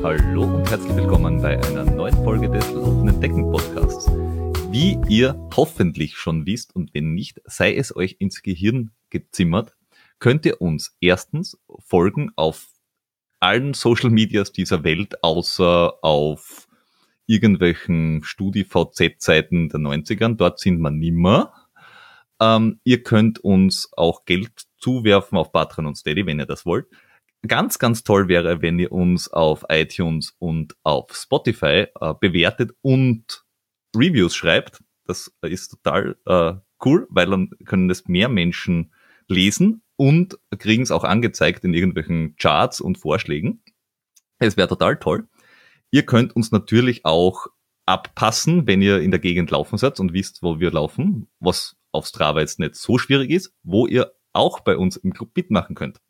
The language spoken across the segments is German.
Hallo und herzlich willkommen bei einer neuen Folge des Laufenden Decken Podcasts. Wie ihr hoffentlich schon wisst und wenn nicht, sei es euch ins Gehirn gezimmert, könnt ihr uns erstens folgen auf allen Social Medias dieser Welt, außer auf irgendwelchen Studi-VZ-Seiten der 90ern. Dort sind wir nimmer. Ähm, ihr könnt uns auch Geld zuwerfen auf Patreon und Steady, wenn ihr das wollt. Ganz, ganz toll wäre, wenn ihr uns auf iTunes und auf Spotify äh, bewertet und Reviews schreibt. Das ist total äh, cool, weil dann können es mehr Menschen lesen und kriegen es auch angezeigt in irgendwelchen Charts und Vorschlägen. Es wäre total toll. Ihr könnt uns natürlich auch abpassen, wenn ihr in der Gegend laufen seid und wisst, wo wir laufen, was auf Strava jetzt nicht so schwierig ist, wo ihr auch bei uns im Club mitmachen könnt.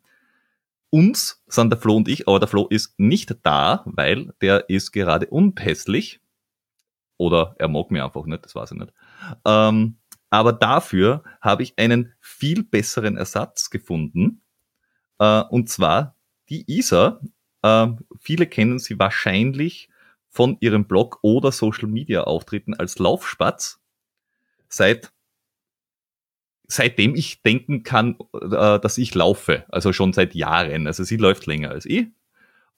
Uns sind der Flo und ich, aber der Flo ist nicht da, weil der ist gerade unpässlich. Oder er mag mir einfach nicht, das weiß ich nicht. Ähm, aber dafür habe ich einen viel besseren Ersatz gefunden. Äh, und zwar die Isa. Äh, viele kennen sie wahrscheinlich von ihrem Blog oder Social Media Auftritten als Laufspatz. Seit seitdem ich denken kann, äh, dass ich laufe, also schon seit Jahren. Also sie läuft länger als ich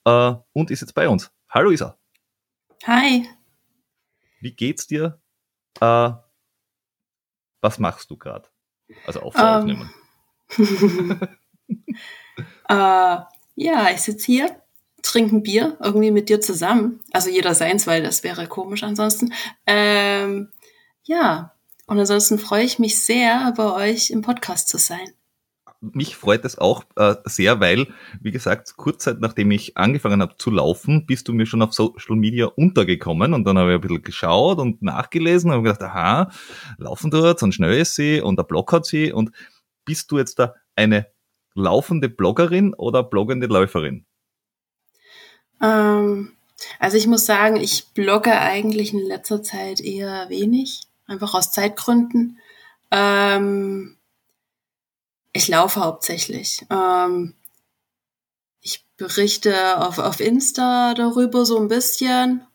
äh, und ist jetzt bei uns. Hallo Isa. Hi. Wie geht's dir? Äh, was machst du gerade? Also auf um. aufnehmen. äh, ja, ich sitze hier, trinke ein Bier, irgendwie mit dir zusammen. Also jeder seins, weil das wäre komisch ansonsten. Ähm, ja, und ansonsten freue ich mich sehr, bei euch im Podcast zu sein. Mich freut es auch äh, sehr, weil, wie gesagt, kurz Zeit nachdem ich angefangen habe zu laufen, bist du mir schon auf Social Media untergekommen und dann habe ich ein bisschen geschaut und nachgelesen und habe gedacht, aha, laufen dort und schnell ist sie und der Blog hat sie und bist du jetzt da eine laufende Bloggerin oder bloggende Läuferin? Ähm, also ich muss sagen, ich blogge eigentlich in letzter Zeit eher wenig einfach aus Zeitgründen. Ähm, ich laufe hauptsächlich. Ähm, ich berichte auf, auf Insta darüber so ein bisschen,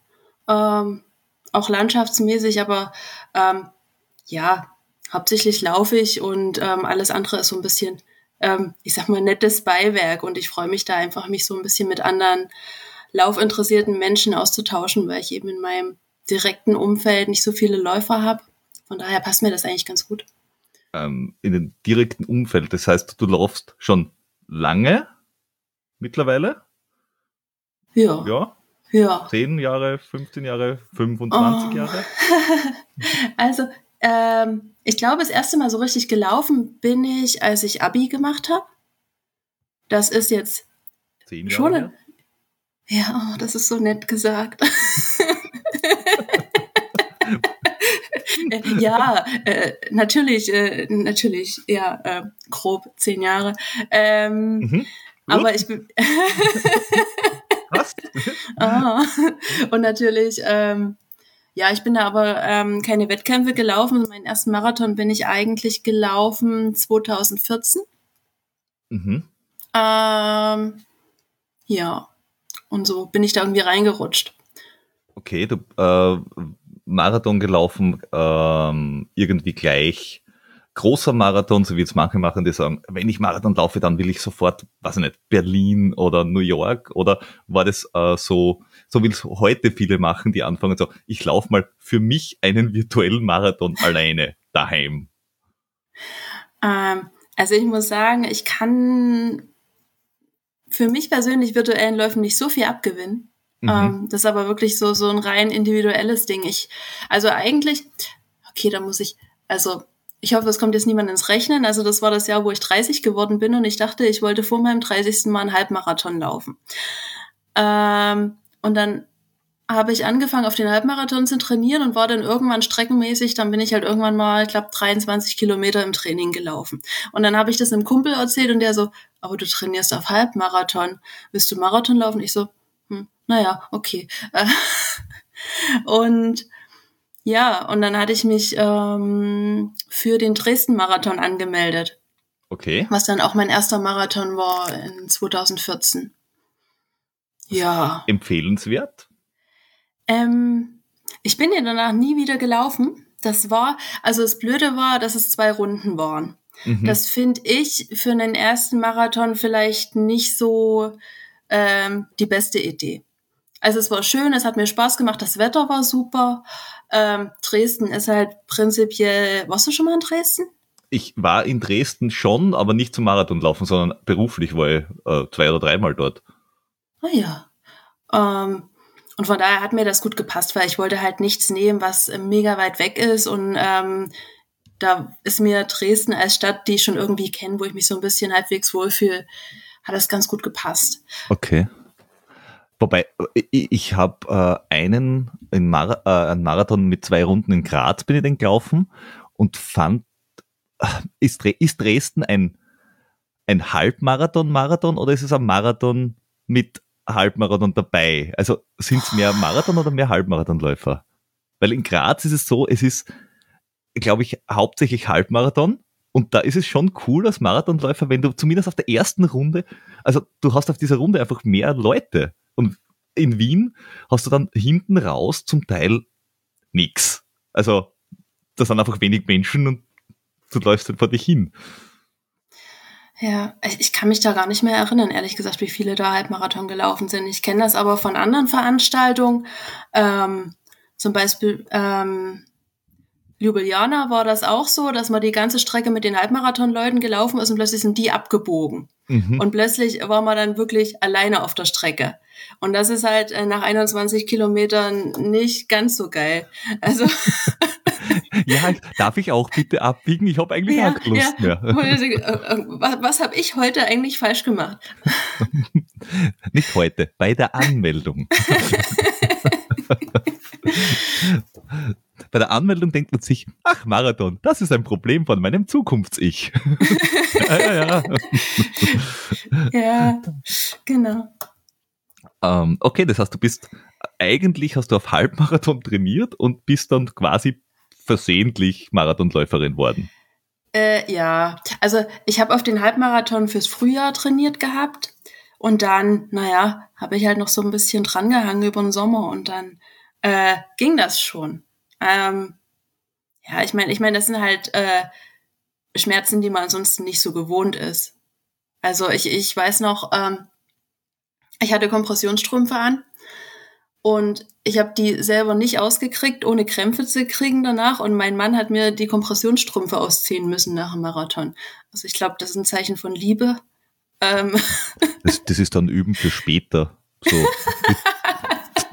ähm, auch landschaftsmäßig, aber ähm, ja, hauptsächlich laufe ich und ähm, alles andere ist so ein bisschen, ähm, ich sag mal, nettes Beiwerk und ich freue mich da einfach, mich so ein bisschen mit anderen laufinteressierten Menschen auszutauschen, weil ich eben in meinem direkten Umfeld nicht so viele Läufer habe. Von daher passt mir das eigentlich ganz gut. Ähm, in den direkten Umfeld, das heißt, du laufst schon lange mittlerweile? Ja. Ja. Ja. 10 Jahre, 15 Jahre, 25 oh. Jahre? also, ähm, ich glaube, das erste Mal so richtig gelaufen bin ich, als ich Abi gemacht habe. Das ist jetzt Zehn Jahre schon. Her? Ja, oh, das ist so nett gesagt. ja, äh, natürlich, äh, natürlich, ja, äh, grob zehn Jahre. Ähm, mhm. Aber ich bin. Was? ah, und natürlich, ähm, ja, ich bin da aber ähm, keine Wettkämpfe gelaufen. Meinen ersten Marathon bin ich eigentlich gelaufen 2014. Mhm. Ähm, ja, und so bin ich da irgendwie reingerutscht. Okay, du äh, Marathon gelaufen, ähm, irgendwie gleich großer Marathon, so wie jetzt manche machen, die sagen, wenn ich Marathon laufe, dann will ich sofort, weiß ich nicht, Berlin oder New York oder war das äh, so, so wie es heute viele machen, die anfangen so, ich laufe mal für mich einen virtuellen Marathon alleine daheim? Ähm, also ich muss sagen, ich kann für mich persönlich virtuellen Läufen nicht so viel abgewinnen. Mhm. Ähm, das ist aber wirklich so, so ein rein individuelles Ding. Ich, also eigentlich, okay, da muss ich, also ich hoffe, es kommt jetzt niemand ins Rechnen. Also das war das Jahr, wo ich 30 geworden bin und ich dachte, ich wollte vor meinem 30. Mal einen Halbmarathon laufen. Ähm, und dann habe ich angefangen, auf den Halbmarathon zu trainieren und war dann irgendwann streckenmäßig, dann bin ich halt irgendwann mal, ich glaube, 23 Kilometer im Training gelaufen. Und dann habe ich das einem Kumpel erzählt und der so, aber du trainierst auf Halbmarathon, willst du Marathon laufen? Ich so, naja, okay. und ja, und dann hatte ich mich ähm, für den Dresden-Marathon angemeldet. Okay. Was dann auch mein erster Marathon war in 2014. Ja. Empfehlenswert? Ähm, ich bin ja danach nie wieder gelaufen. Das war, also das Blöde war, dass es zwei Runden waren. Mhm. Das finde ich für einen ersten Marathon vielleicht nicht so ähm, die beste Idee. Also es war schön, es hat mir Spaß gemacht, das Wetter war super. Ähm, Dresden ist halt prinzipiell. Warst du schon mal in Dresden? Ich war in Dresden schon, aber nicht zum Marathon laufen, sondern beruflich war ich äh, zwei oder dreimal dort. Ah ja. Ähm, und von daher hat mir das gut gepasst, weil ich wollte halt nichts nehmen, was mega weit weg ist. Und ähm, da ist mir Dresden als Stadt, die ich schon irgendwie kenne, wo ich mich so ein bisschen halbwegs wohlfühle, hat das ganz gut gepasst. Okay. Wobei, ich, ich habe äh, einen, einen, Mar äh, einen Marathon mit zwei Runden in Graz bin ich den gelaufen und fand, äh, ist, ist Dresden ein, ein Halbmarathon-Marathon oder ist es ein Marathon mit Halbmarathon dabei? Also sind es mehr Marathon oder mehr Halbmarathonläufer? Weil in Graz ist es so, es ist, glaube ich, hauptsächlich Halbmarathon. Und da ist es schon cool als Marathonläufer, wenn du zumindest auf der ersten Runde, also du hast auf dieser Runde einfach mehr Leute. Und in Wien hast du dann hinten raus zum Teil nichts. Also da sind einfach wenig Menschen und du läufst dann vor dich hin. Ja, ich kann mich da gar nicht mehr erinnern, ehrlich gesagt, wie viele da Halbmarathon gelaufen sind. Ich kenne das aber von anderen Veranstaltungen. Ähm, zum Beispiel ähm, Ljubljana war das auch so, dass man die ganze Strecke mit den Halbmarathonleuten gelaufen ist und plötzlich sind die abgebogen. Mhm. Und plötzlich war man dann wirklich alleine auf der Strecke. Und das ist halt äh, nach 21 Kilometern nicht ganz so geil. Also ja, darf ich auch bitte abbiegen? Ich habe eigentlich ja, keine Lust ja. mehr. Äh, was, was habe ich heute eigentlich falsch gemacht? Nicht heute, bei der Anmeldung. bei der Anmeldung denkt man sich, ach, Marathon, das ist ein Problem von meinem Zukunfts-Ich. ja, ja, ja. ja, genau. Ähm, okay, das heißt, du bist, eigentlich hast du auf Halbmarathon trainiert und bist dann quasi versehentlich Marathonläuferin worden. Äh, ja, also ich habe auf den Halbmarathon fürs Frühjahr trainiert gehabt und dann, naja, habe ich halt noch so ein bisschen drangehangen über den Sommer und dann äh, ging das schon. Ähm, ja, ich meine, ich meine, das sind halt äh, Schmerzen, die man ansonsten nicht so gewohnt ist. Also ich, ich weiß noch, ähm, ich hatte Kompressionsstrümpfe an und ich habe die selber nicht ausgekriegt, ohne Krämpfe zu kriegen danach. Und mein Mann hat mir die Kompressionsstrümpfe ausziehen müssen nach dem Marathon. Also ich glaube, das ist ein Zeichen von Liebe. Ähm. Das, das, ist dann Üben für später. So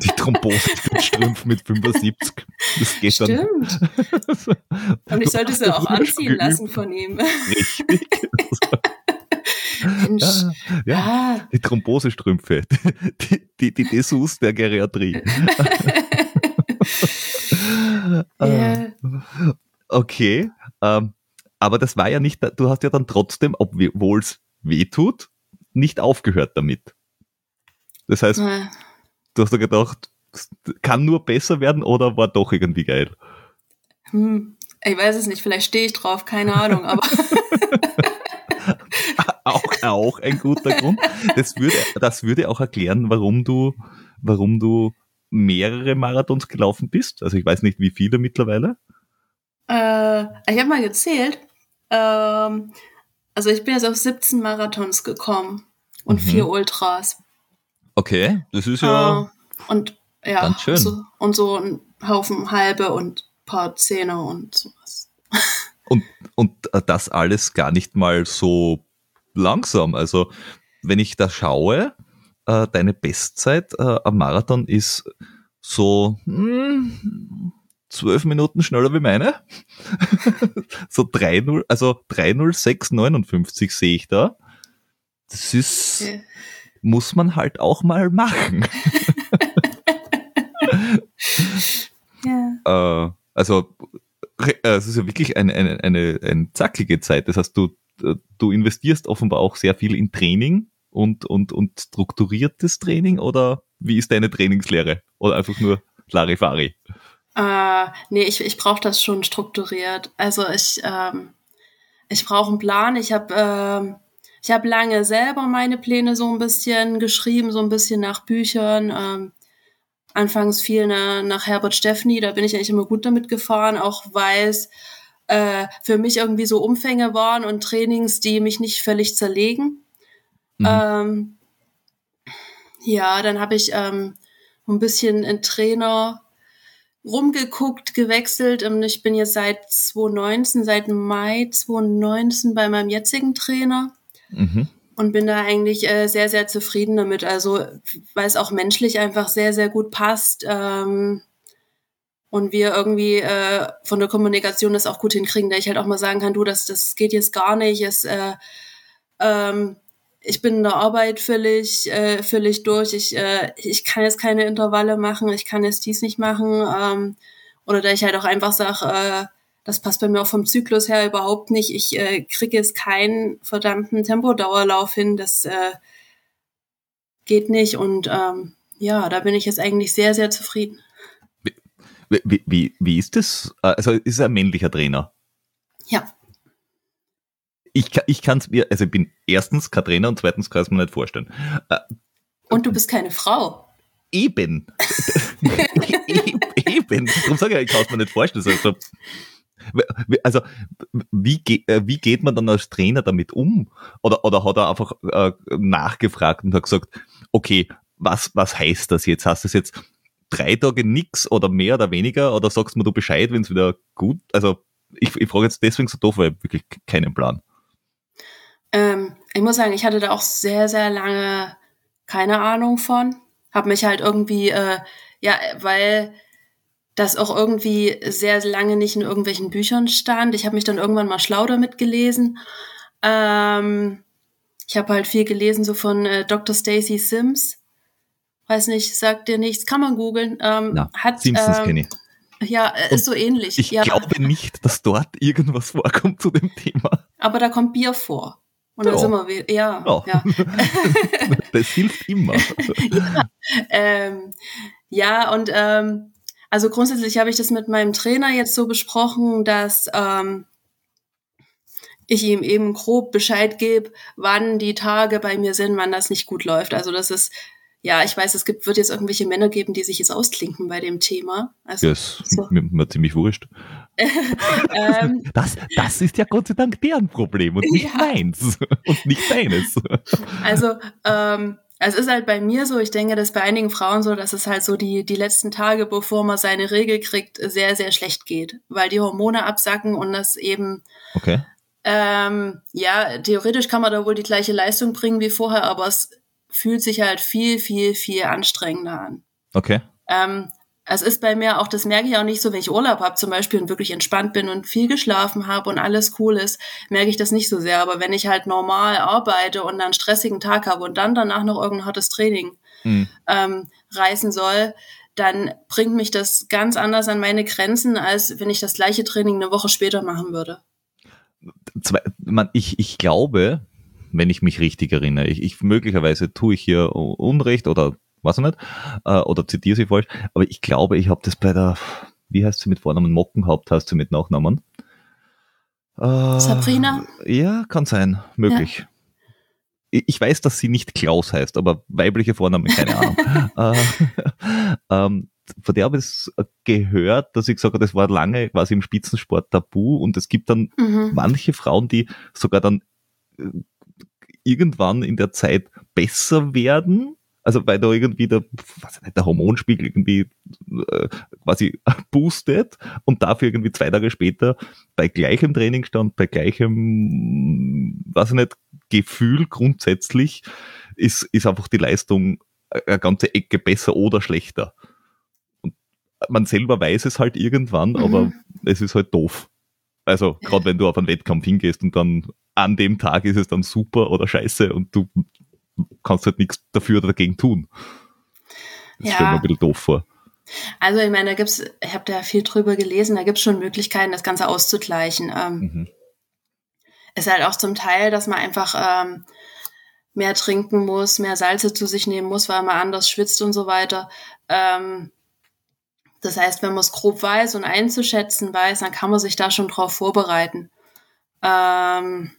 die, Thrombosestrümpfe mit 75. Das geht Stimmt. dann. Und ich sollte sie auch anziehen lassen von ihm. Richtig. Ja, ja. Ah. die Thrombosestrümpfe, die, die, die Dessous der Geriatrie. yeah. Okay, ähm, aber das war ja nicht, du hast ja dann trotzdem, obwohl es weh tut, nicht aufgehört damit. Das heißt. Du hast ja gedacht, kann nur besser werden oder war doch irgendwie geil? Hm, ich weiß es nicht, vielleicht stehe ich drauf, keine Ahnung, aber auch, auch ein guter Grund. Das würde, das würde auch erklären, warum du, warum du mehrere Marathons gelaufen bist. Also ich weiß nicht, wie viele mittlerweile. Äh, ich habe mal gezählt. Ähm, also ich bin jetzt auf 17 Marathons gekommen und mhm. vier Ultras. Okay, das ist ja. Äh, und ja, ganz schön. So, und so ein Haufen halbe und paar Zähne und sowas. Und, und das alles gar nicht mal so langsam. Also wenn ich da schaue, äh, deine Bestzeit äh, am Marathon ist so hm, zwölf Minuten schneller wie meine. so 3-0, also 3.06.59 sehe ich da. Das ist, okay. Muss man halt auch mal machen. ja. äh, also, äh, es ist ja wirklich eine, eine, eine, eine zackelige Zeit. Das heißt, du äh, du investierst offenbar auch sehr viel in Training und, und, und strukturiertes Training oder wie ist deine Trainingslehre? Oder einfach nur Larifari? Äh, nee, ich, ich brauche das schon strukturiert. Also ich, ähm, ich brauche einen Plan. Ich habe ähm, ich habe lange selber meine Pläne so ein bisschen geschrieben, so ein bisschen nach Büchern. Ähm, anfangs viel ne, nach Herbert Steffni, da bin ich eigentlich immer gut damit gefahren, auch weil es äh, für mich irgendwie so Umfänge waren und Trainings, die mich nicht völlig zerlegen. Mhm. Ähm, ja, dann habe ich ähm, ein bisschen in Trainer rumgeguckt, gewechselt. Und ich bin jetzt seit 2019, seit Mai 2019 bei meinem jetzigen Trainer. Mhm. Und bin da eigentlich äh, sehr, sehr zufrieden damit. Also, weil es auch menschlich einfach sehr, sehr gut passt. Ähm, und wir irgendwie äh, von der Kommunikation das auch gut hinkriegen, da ich halt auch mal sagen kann, du, das, das geht jetzt gar nicht. Es, äh, ähm, ich bin in der Arbeit völlig, äh, völlig durch. Ich, äh, ich kann jetzt keine Intervalle machen, ich kann jetzt dies nicht machen. Ähm, oder da ich halt auch einfach sage, äh, das passt bei mir auch vom Zyklus her überhaupt nicht. Ich äh, kriege jetzt keinen verdammten Tempodauerlauf hin. Das äh, geht nicht. Und ähm, ja, da bin ich jetzt eigentlich sehr, sehr zufrieden. Wie, wie, wie ist das? Also ist er ein männlicher Trainer? Ja ich, ich kann es mir, also ich bin erstens kein Trainer und zweitens kann ich es mir nicht vorstellen. Äh, und du bist keine Frau. Eben. eben. Darum sage ich, ich kann es mir nicht vorstellen. Also, also wie, äh, wie geht man dann als Trainer damit um? Oder, oder hat er einfach äh, nachgefragt und hat gesagt, okay, was, was heißt das jetzt? Hast du jetzt drei Tage nix oder mehr oder weniger? Oder sagst mir du Bescheid, wenn es wieder gut? Also ich, ich frage jetzt deswegen so doof, weil ich wirklich keinen Plan. Ähm, ich muss sagen, ich hatte da auch sehr, sehr lange keine Ahnung von. Hab mich halt irgendwie, äh, ja, weil das auch irgendwie sehr lange nicht in irgendwelchen Büchern stand. Ich habe mich dann irgendwann mal schlau damit gelesen. Ähm, ich habe halt viel gelesen, so von äh, Dr. Stacy Sims. Weiß nicht, sagt dir nichts, kann man googeln. Ähm, ja, hat, Simpsons ähm, kenne ich. Ja, äh, ist so ähnlich. Ich ja. glaube nicht, dass dort irgendwas vorkommt zu dem Thema. Aber da kommt Bier vor. Und dann ja. sind wir wieder, ja. ja. ja. das hilft immer. ja, ähm, ja, und ähm, also grundsätzlich habe ich das mit meinem Trainer jetzt so besprochen, dass ähm, ich ihm eben grob Bescheid gebe, wann die Tage bei mir sind, wann das nicht gut läuft. Also das ist ja, ich weiß, es gibt, wird jetzt irgendwelche Männer geben, die sich jetzt ausklinken bei dem Thema. Also, yes, so. mir, mir ziemlich wurscht. ähm, das, das ist ja Gott sei Dank deren Problem und nicht ja. meins und nicht deines. Also, ähm, es ist halt bei mir so, ich denke, dass bei einigen Frauen so, dass es halt so die, die letzten Tage, bevor man seine Regel kriegt, sehr, sehr schlecht geht, weil die Hormone absacken und das eben Okay. Ähm, ja, theoretisch kann man da wohl die gleiche Leistung bringen wie vorher, aber es fühlt sich halt viel, viel, viel anstrengender an. Okay. Ähm, es ist bei mir auch, das merke ich auch nicht so, wenn ich Urlaub habe zum Beispiel und wirklich entspannt bin und viel geschlafen habe und alles cool ist, merke ich das nicht so sehr. Aber wenn ich halt normal arbeite und einen stressigen Tag habe und dann danach noch irgendein hartes Training mhm. ähm, reißen soll, dann bringt mich das ganz anders an meine Grenzen, als wenn ich das gleiche Training eine Woche später machen würde. Ich, ich glaube, wenn ich mich richtig erinnere. Ich, ich möglicherweise tue ich hier Unrecht oder weiß ich nicht, äh, oder zitiere sie falsch, aber ich glaube, ich habe das bei der, wie heißt sie mit Vornamen, Mockenhaupt heißt sie mit Nachnamen. Äh, Sabrina? Ja, kann sein, möglich. Ja. Ich weiß, dass sie nicht Klaus heißt, aber weibliche Vornamen, keine Ahnung. äh, ähm, von der habe ich gehört, dass ich gesagt habe, das war lange quasi im Spitzensport tabu und es gibt dann mhm. manche Frauen, die sogar dann äh, irgendwann in der Zeit besser werden. Also weil da irgendwie der, was nicht, der Hormonspiegel irgendwie äh, quasi boostet und dafür irgendwie zwei Tage später bei gleichem Trainingsstand, bei gleichem, was ich nicht, Gefühl grundsätzlich ist, ist einfach die Leistung eine ganze Ecke besser oder schlechter. Und man selber weiß es halt irgendwann, mhm. aber es ist halt doof. Also gerade wenn du auf einen Wettkampf hingehst und dann an dem Tag ist es dann super oder scheiße und du kannst halt nichts dafür oder dagegen tun. Das ja. stellt mir ein bisschen doof vor. Also ich meine, da gibt's, ich habe da viel drüber gelesen, da gibt es schon Möglichkeiten, das Ganze auszugleichen. Ähm, mhm. Ist halt auch zum Teil, dass man einfach ähm, mehr trinken muss, mehr Salze zu sich nehmen muss, weil man anders schwitzt und so weiter. Ähm, das heißt, wenn man es grob weiß und einzuschätzen weiß, dann kann man sich da schon drauf vorbereiten. Ähm,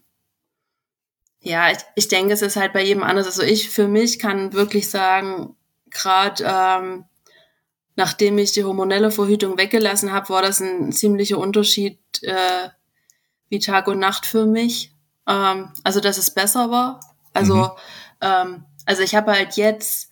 Ja, ich, ich denke, es ist halt bei jedem anders. Also ich für mich kann wirklich sagen, gerade ähm, nachdem ich die hormonelle Verhütung weggelassen habe, war das ein ziemlicher Unterschied äh, wie Tag und Nacht für mich. Ähm, also dass es besser war. Also mhm. ähm, also ich habe halt jetzt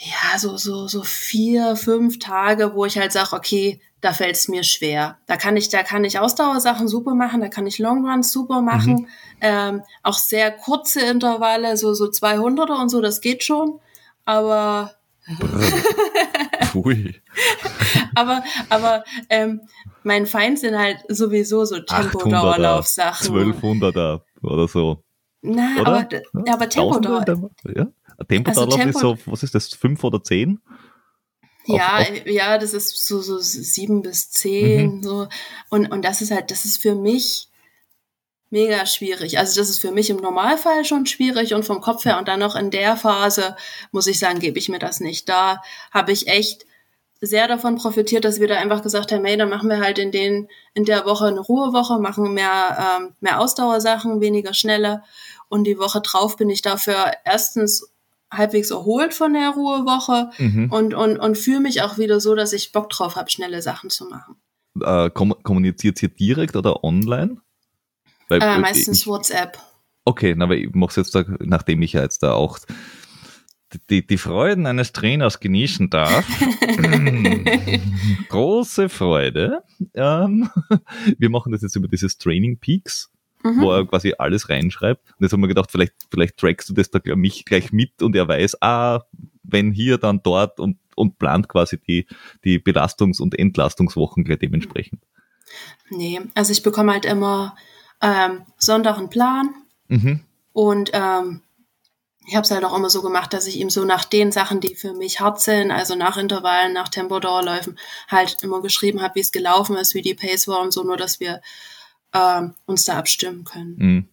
ja so so so vier fünf Tage, wo ich halt sage, okay, da fällt es mir schwer. Da kann ich, da kann ich Ausdauersachen super machen, da kann ich Longruns super machen, mhm. ähm, auch sehr kurze Intervalle, so so 200er und so, das geht schon. Aber Pfui. aber aber ähm, mein Feind sind halt sowieso so Tempodauerlaufsachen. 1200er oder so. Na, oder? aber, aber Tempodauer. Ja? Tempodauerlauf also Tempo ist so, was ist das, fünf oder zehn? Ja, auf, auf ja, das ist so, so sieben bis zehn, mhm. so. Und, und das ist halt, das ist für mich mega schwierig. Also das ist für mich im Normalfall schon schwierig und vom Kopf her und dann noch in der Phase, muss ich sagen, gebe ich mir das nicht. Da habe ich echt sehr davon profitiert, dass wir da einfach gesagt haben, hey, dann machen wir halt in den in der Woche eine Ruhewoche, machen mehr ähm, mehr Ausdauersachen, weniger schnelle und die Woche drauf bin ich dafür erstens halbwegs erholt von der Ruhewoche mhm. und und und fühle mich auch wieder so, dass ich Bock drauf habe, schnelle Sachen zu machen. Äh, kommuniziert ihr direkt oder online? Weil, äh, meistens ich, WhatsApp. Okay, aber ich mache es jetzt, da, nachdem ich ja jetzt da auch die, die Freuden eines Trainers genießen darf. Große Freude. Ähm, wir machen das jetzt über dieses Training Peaks, mhm. wo er quasi alles reinschreibt. Und jetzt haben wir gedacht, vielleicht, vielleicht trackst du das da mich gleich mit und er weiß, ah, wenn hier, dann dort und, und plant quasi die, die Belastungs- und Entlastungswochen gleich dementsprechend. Nee, also ich bekomme halt immer ähm, Sonntag einen Plan mhm. und ähm, ich habe es halt auch immer so gemacht, dass ich ihm so nach den Sachen, die für mich hart sind, also nach Intervallen, nach Tempodauerläufen, halt immer geschrieben habe, wie es gelaufen ist, wie die Pace war und so, nur dass wir ähm, uns da abstimmen können. Mhm.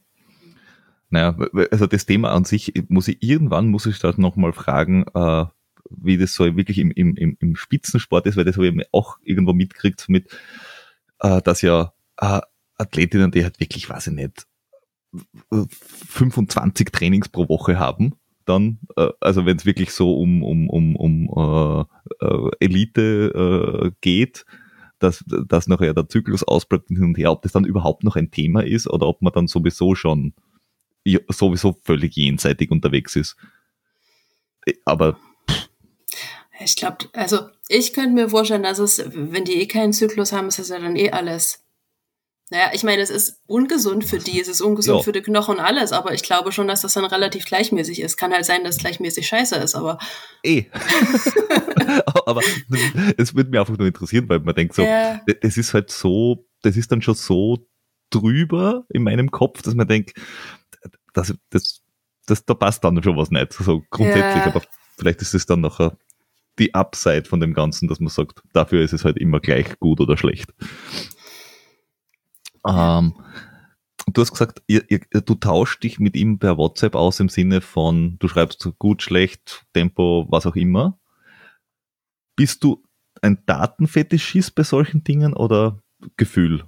Naja, also das Thema an sich muss ich irgendwann muss ich da nochmal fragen, äh, wie das so wirklich im, im, im Spitzensport ist, weil das habe ich auch irgendwo mitgekriegt mit, äh, dass ja äh, Athletinnen, die halt wirklich, weiß ich nicht, 25 Trainings pro Woche haben, dann, äh, also wenn es wirklich so um, um, um, um äh, äh, Elite äh, geht, dass, dass nachher der Zyklus ausbleibt hin und her, ob das dann überhaupt noch ein Thema ist oder ob man dann sowieso schon sowieso völlig jenseitig unterwegs ist. Aber ich glaube, also ich könnte mir vorstellen, dass es, wenn die eh keinen Zyklus haben, ist das ja dann eh alles naja, ich meine, es ist ungesund für die, es ist ungesund ja. für die Knochen und alles, aber ich glaube schon, dass das dann relativ gleichmäßig ist. Kann halt sein, dass es gleichmäßig scheiße ist, aber. Eh. aber es würde mich einfach nur interessieren, weil man denkt so, ja. das ist halt so, das ist dann schon so drüber in meinem Kopf, dass man denkt, das, das, das, da passt dann schon was nicht, so grundsätzlich, ja. aber vielleicht ist es dann nachher die Upside von dem Ganzen, dass man sagt, dafür ist es halt immer gleich gut oder schlecht. Ähm, du hast gesagt, ihr, ihr, du tauschst dich mit ihm per WhatsApp aus im Sinne von, du schreibst gut, schlecht, Tempo, was auch immer. Bist du ein Datenfetischist bei solchen Dingen oder Gefühl?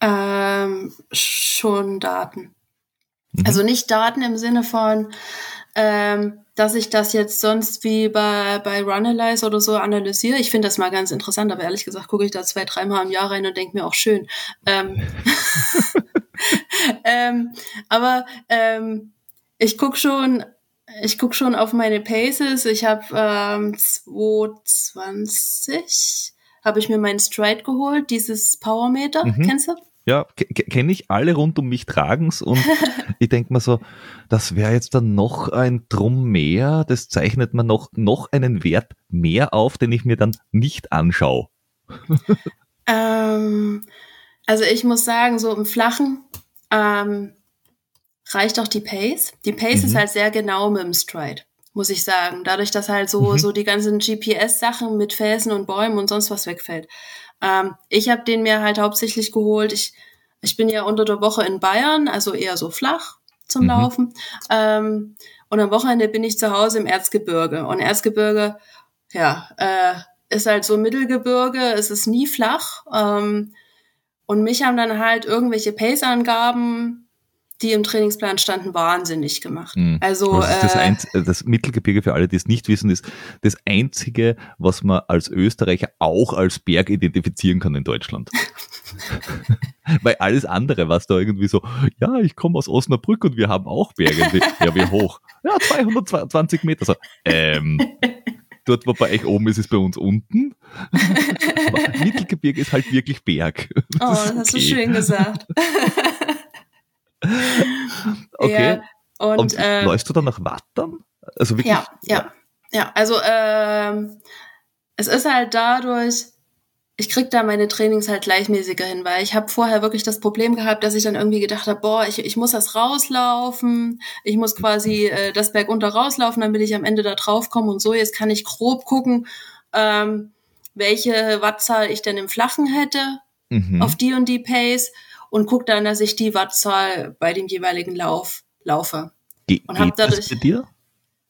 Ähm, schon Daten. Mhm. Also nicht Daten im Sinne von, ähm, dass ich das jetzt sonst wie bei, bei Runalyze oder so analysiere. Ich finde das mal ganz interessant, aber ehrlich gesagt gucke ich da zwei, dreimal im Jahr rein und denke mir auch schön. Ähm, ähm, aber ähm, ich gucke schon, ich guck schon auf meine Paces. Ich habe ähm, 220 habe ich mir meinen Stride geholt, dieses Powermeter, mhm. kennst du? Ja, kenne ich, alle rund um mich tragen's und ich denke mir so, das wäre jetzt dann noch ein Drum mehr, das zeichnet man noch, noch einen Wert mehr auf, den ich mir dann nicht anschaue. ähm, also ich muss sagen, so im Flachen ähm, reicht auch die Pace. Die Pace mhm. ist halt sehr genau mit dem Stride, muss ich sagen. Dadurch, dass halt so, mhm. so die ganzen GPS-Sachen mit Felsen und Bäumen und sonst was wegfällt. Ähm, ich habe den mir halt hauptsächlich geholt. Ich, ich bin ja unter der Woche in Bayern, also eher so flach zum mhm. Laufen. Ähm, und am Wochenende bin ich zu Hause im Erzgebirge. Und Erzgebirge, ja, äh, ist halt so Mittelgebirge, es ist nie flach. Ähm, und mich haben dann halt irgendwelche Pace-Angaben die im Trainingsplan standen, wahnsinnig gemacht. Mhm. Also das, äh, äh, das, Mittelgebirge für alle, die es nicht wissen, ist das einzige, was man als Österreicher auch als Berg identifizieren kann in Deutschland. Weil alles andere, was da irgendwie so, ja, ich komme aus Osnabrück und wir haben auch Berge. ja, wie hoch? Ja, 220 Meter. So, ähm, dort, wo bei euch oben ist, ist bei uns unten. Aber Mittelgebirge ist halt wirklich Berg. Das oh, das okay. hast du schön gesagt. okay. Ja, und, und äh, läufst du dann nach Wattern? Also wirklich? Ja, ja, ja. Also ähm, es ist halt dadurch, ich krieg da meine Trainings halt gleichmäßiger hin, weil ich habe vorher wirklich das Problem gehabt, dass ich dann irgendwie gedacht habe, boah, ich, ich muss das rauslaufen, ich muss quasi äh, das Berg unter rauslaufen, damit ich am Ende da drauf komme und so. Jetzt kann ich grob gucken, ähm, welche Wattzahl ich denn im Flachen hätte mhm. auf die und die Pace und gucke dann, dass ich die Wattzahl bei dem jeweiligen Lauf laufe. Ge und geht dadurch, das bei dir?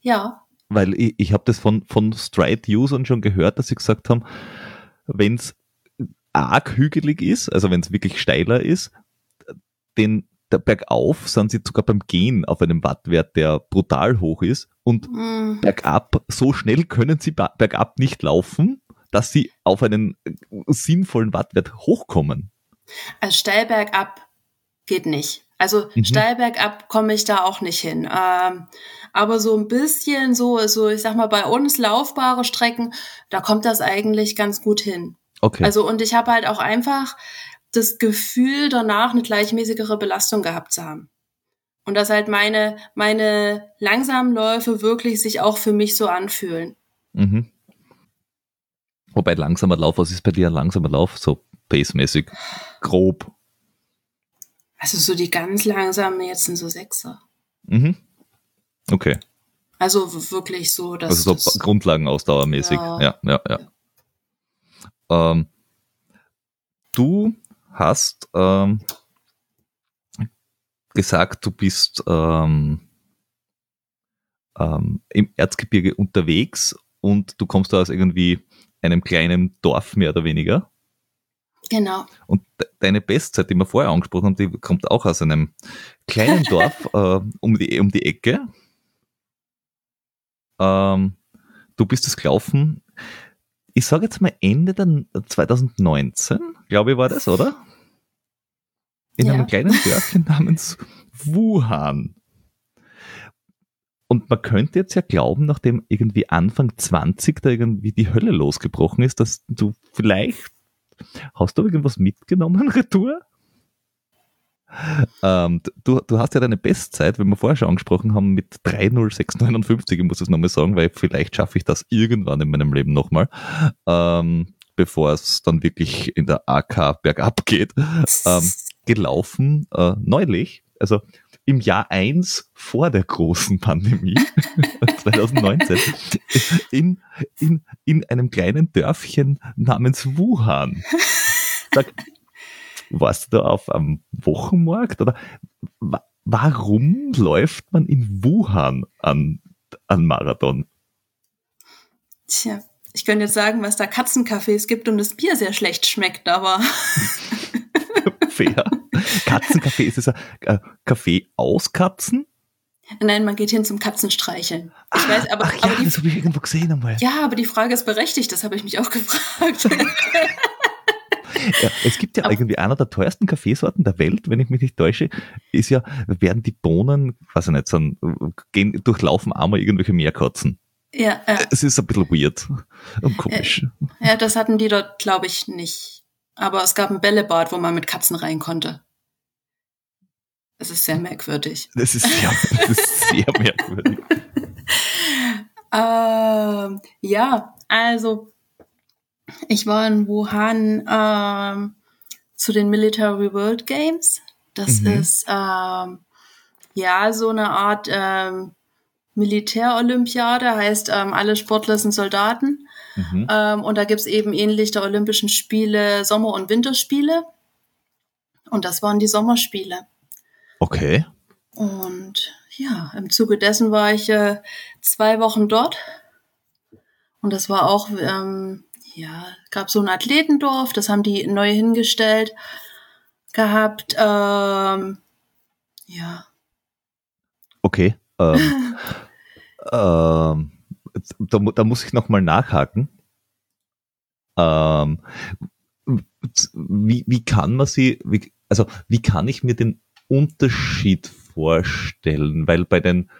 Ja. Weil ich, ich habe das von, von Stride-Usern schon gehört, dass sie gesagt haben, wenn es arg hügelig ist, also wenn es wirklich steiler ist, den der bergauf sind sie sogar beim Gehen auf einem Wattwert, der brutal hoch ist und mm. bergab, so schnell können sie bergab nicht laufen, dass sie auf einen sinnvollen Wattwert hochkommen. Also steil bergab geht nicht. Also mhm. steil bergab komme ich da auch nicht hin. Ähm, aber so ein bisschen so, so ich sag mal bei uns laufbare Strecken, da kommt das eigentlich ganz gut hin. Okay. Also und ich habe halt auch einfach das Gefühl danach eine gleichmäßigere Belastung gehabt zu haben. Und dass halt meine meine langsamen Läufe wirklich sich auch für mich so anfühlen. Mhm. Wobei langsamer Lauf, was ist bei dir ein langsamer Lauf? So pacemäßig, grob. Also so die ganz langsamen jetzt sind so Sechser. Mhm. Okay. Also wirklich so, dass. Also so Grundlagenausdauermäßig. Ja, ja, ja. ja. Ähm, du hast ähm, gesagt, du bist ähm, ähm, im Erzgebirge unterwegs und du kommst aus irgendwie einem kleinen Dorf mehr oder weniger. Genau. Und de deine Bestzeit, die wir vorher angesprochen haben, die kommt auch aus einem kleinen Dorf äh, um, die, um die Ecke. Ähm, du bist es gelaufen, ich sage jetzt mal Ende der 2019, glaube ich, war das, oder? In ja. einem kleinen Dörfchen namens Wuhan. Und man könnte jetzt ja glauben, nachdem irgendwie Anfang 20 da irgendwie die Hölle losgebrochen ist, dass du vielleicht Hast du irgendwas mitgenommen, Retour? Ähm, du, du hast ja deine Bestzeit, wenn wir vorher schon angesprochen haben, mit 30659, ich muss es nochmal sagen, weil vielleicht schaffe ich das irgendwann in meinem Leben nochmal, ähm, bevor es dann wirklich in der AK bergab geht, ähm, gelaufen, äh, neulich, also im Jahr 1 vor der großen Pandemie, 2019, in, in, in einem kleinen Dörfchen namens Wuhan. Sag, warst du da auf einem Wochenmarkt oder warum läuft man in Wuhan an, an Marathon? Tja, ich könnte jetzt sagen, was da Katzencafés gibt und das Bier sehr schlecht schmeckt, aber. Fair. Katzencafé, ist es ein äh, Café aus Katzen? Nein, man geht hin zum Katzenstreicheln. Ich ah, weiß, aber, ach ja, aber die, das habe ich irgendwo gesehen einmal. Ja, aber die Frage ist berechtigt, das habe ich mich auch gefragt. ja, es gibt ja aber, irgendwie einer der teuersten Kaffeesorten der Welt, wenn ich mich nicht täusche, ist ja, werden die Bohnen, weiß ich nicht, so gehen, durchlaufen einmal irgendwelche Meerkatzen. Ja, ja. Es ist ein bisschen weird und komisch. Ja, das hatten die dort, glaube ich, nicht. Aber es gab ein Bällebad, wo man mit Katzen rein konnte. Das ist sehr merkwürdig. Das ist sehr, das ist sehr merkwürdig. ähm, ja, also ich war in Wuhan ähm, zu den Military World Games. Das mhm. ist ähm, ja so eine Art ähm, Militärolympiade, heißt ähm, alle Sportler sind Soldaten. Mhm. Ähm, und da gibt's eben ähnlich der Olympischen Spiele Sommer- und Winterspiele. Und das waren die Sommerspiele. Okay. Und ja, im Zuge dessen war ich äh, zwei Wochen dort. Und das war auch, ähm, ja, gab so ein Athletendorf, das haben die neu hingestellt gehabt. Ähm, Ja. Okay. Ähm, ähm, da, da, muss ich nochmal nachhaken. Ähm, wie, wie kann man sie, wie, also wie kann ich mir den Unterschied vorstellen? Weil bei den,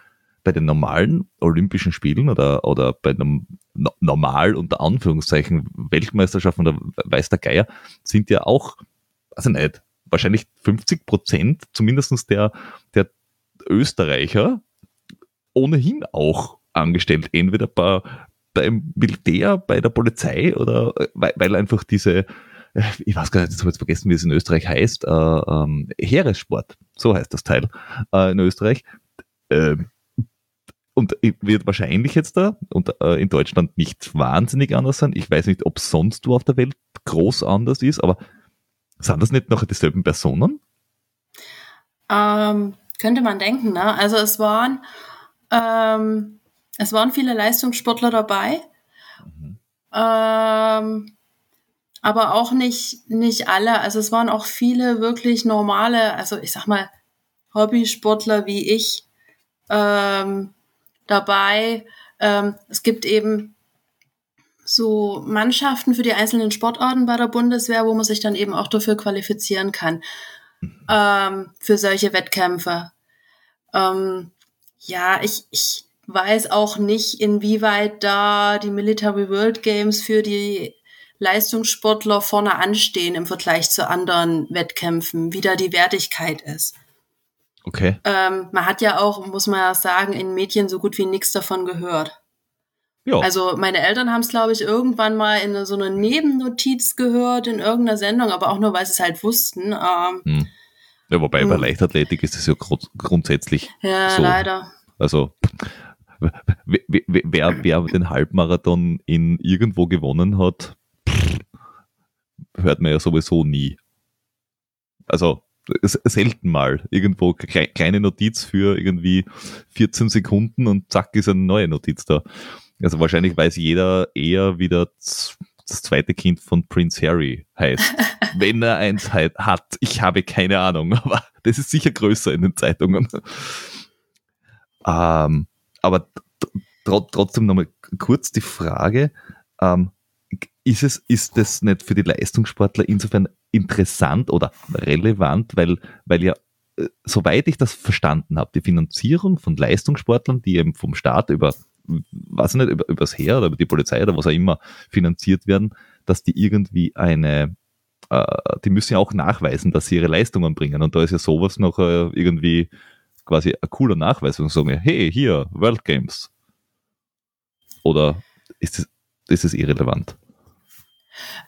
bei den normalen Olympischen Spielen oder, oder bei einem normal unter Anführungszeichen Weltmeisterschaften oder weiß der Geier sind ja auch, also nicht, wahrscheinlich 50 Prozent zumindest der, der Österreicher ohnehin auch angestellt, entweder bei, beim Militär, bei der Polizei oder weil, weil einfach diese, ich weiß gar nicht, ich habe jetzt vergessen, wie es in Österreich heißt, äh, ähm, Heeressport, so heißt das Teil äh, in Österreich. Äh, und wird wahrscheinlich jetzt da und äh, in Deutschland nicht wahnsinnig anders sein. Ich weiß nicht, ob sonst wo auf der Welt groß anders ist, aber sind das nicht noch dieselben Personen? Ähm, könnte man denken, ne? Also es waren ähm, es waren viele Leistungssportler dabei. Mhm. Ähm, aber auch nicht, nicht alle. Also es waren auch viele wirklich normale, also ich sag mal, Hobbysportler wie ich ähm, dabei. Ähm, es gibt eben so Mannschaften für die einzelnen Sportarten bei der Bundeswehr, wo man sich dann eben auch dafür qualifizieren kann, mhm. ähm, für solche Wettkämpfe. Ähm, ja, ich, ich weiß auch nicht, inwieweit da die Military World Games für die Leistungssportler vorne anstehen im Vergleich zu anderen Wettkämpfen, wie da die Wertigkeit ist. Okay. Ähm, man hat ja auch, muss man ja sagen, in Medien so gut wie nichts davon gehört. Ja. Also meine Eltern haben es, glaube ich, irgendwann mal in so einer Nebennotiz gehört in irgendeiner Sendung, aber auch nur, weil sie es halt wussten. Ähm, hm. Ja, wobei hm. bei Leichtathletik ist es ja grund grundsätzlich. Ja, so. leider. Also wer, wer, wer den Halbmarathon in irgendwo gewonnen hat, hört man ja sowieso nie. Also selten mal irgendwo kleine Notiz für irgendwie 14 Sekunden und zack ist eine neue Notiz da. Also wahrscheinlich weiß jeder eher, wie das, das zweite Kind von Prince Harry heißt. Wenn er eins hat. Ich habe keine Ahnung, aber das ist sicher größer in den Zeitungen. Ähm, aber trotzdem nochmal kurz die Frage, ähm, ist es, ist das nicht für die Leistungssportler insofern interessant oder relevant, weil, weil ja, äh, soweit ich das verstanden habe, die Finanzierung von Leistungssportlern, die eben vom Staat über, weiß ich nicht, über, übers Heer oder über die Polizei oder was auch immer finanziert werden, dass die irgendwie eine, äh, die müssen ja auch nachweisen, dass sie ihre Leistungen bringen. Und da ist ja sowas noch äh, irgendwie quasi ein cooler Nachweis und sagen, hey, hier, World Games. Oder ist es, ist es irrelevant?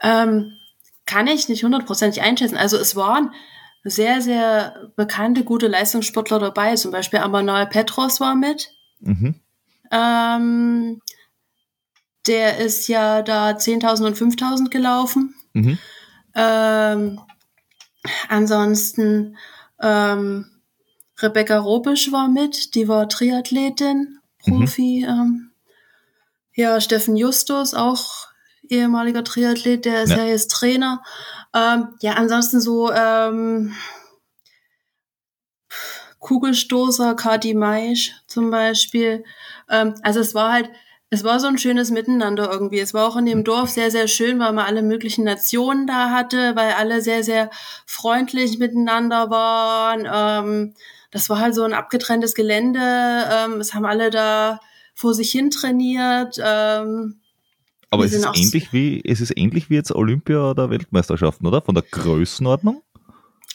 Ähm, kann ich nicht hundertprozentig einschätzen. Also es waren sehr, sehr bekannte, gute Leistungssportler dabei. Zum Beispiel Amanal Petros war mit. Mhm. Ähm, der ist ja da 10.000 und 5.000 gelaufen. Mhm. Ähm, ansonsten ähm, Rebecca Robisch war mit, die war Triathletin, Profi. Mhm. Ähm, ja, Steffen Justus, auch ehemaliger Triathlet, der ist ja, ja jetzt Trainer. Ähm, ja, ansonsten so ähm, Kugelstoßer, Kati Maisch zum Beispiel. Ähm, also es war halt, es war so ein schönes Miteinander irgendwie. Es war auch in dem Dorf sehr, sehr schön, weil man alle möglichen Nationen da hatte, weil alle sehr, sehr freundlich miteinander waren. Ähm, das war halt so ein abgetrenntes Gelände. Ähm, es haben alle da vor sich hin trainiert. Ähm, aber es ist, ähnlich wie, es ist ähnlich wie jetzt Olympia oder Weltmeisterschaften, oder? Von der Größenordnung?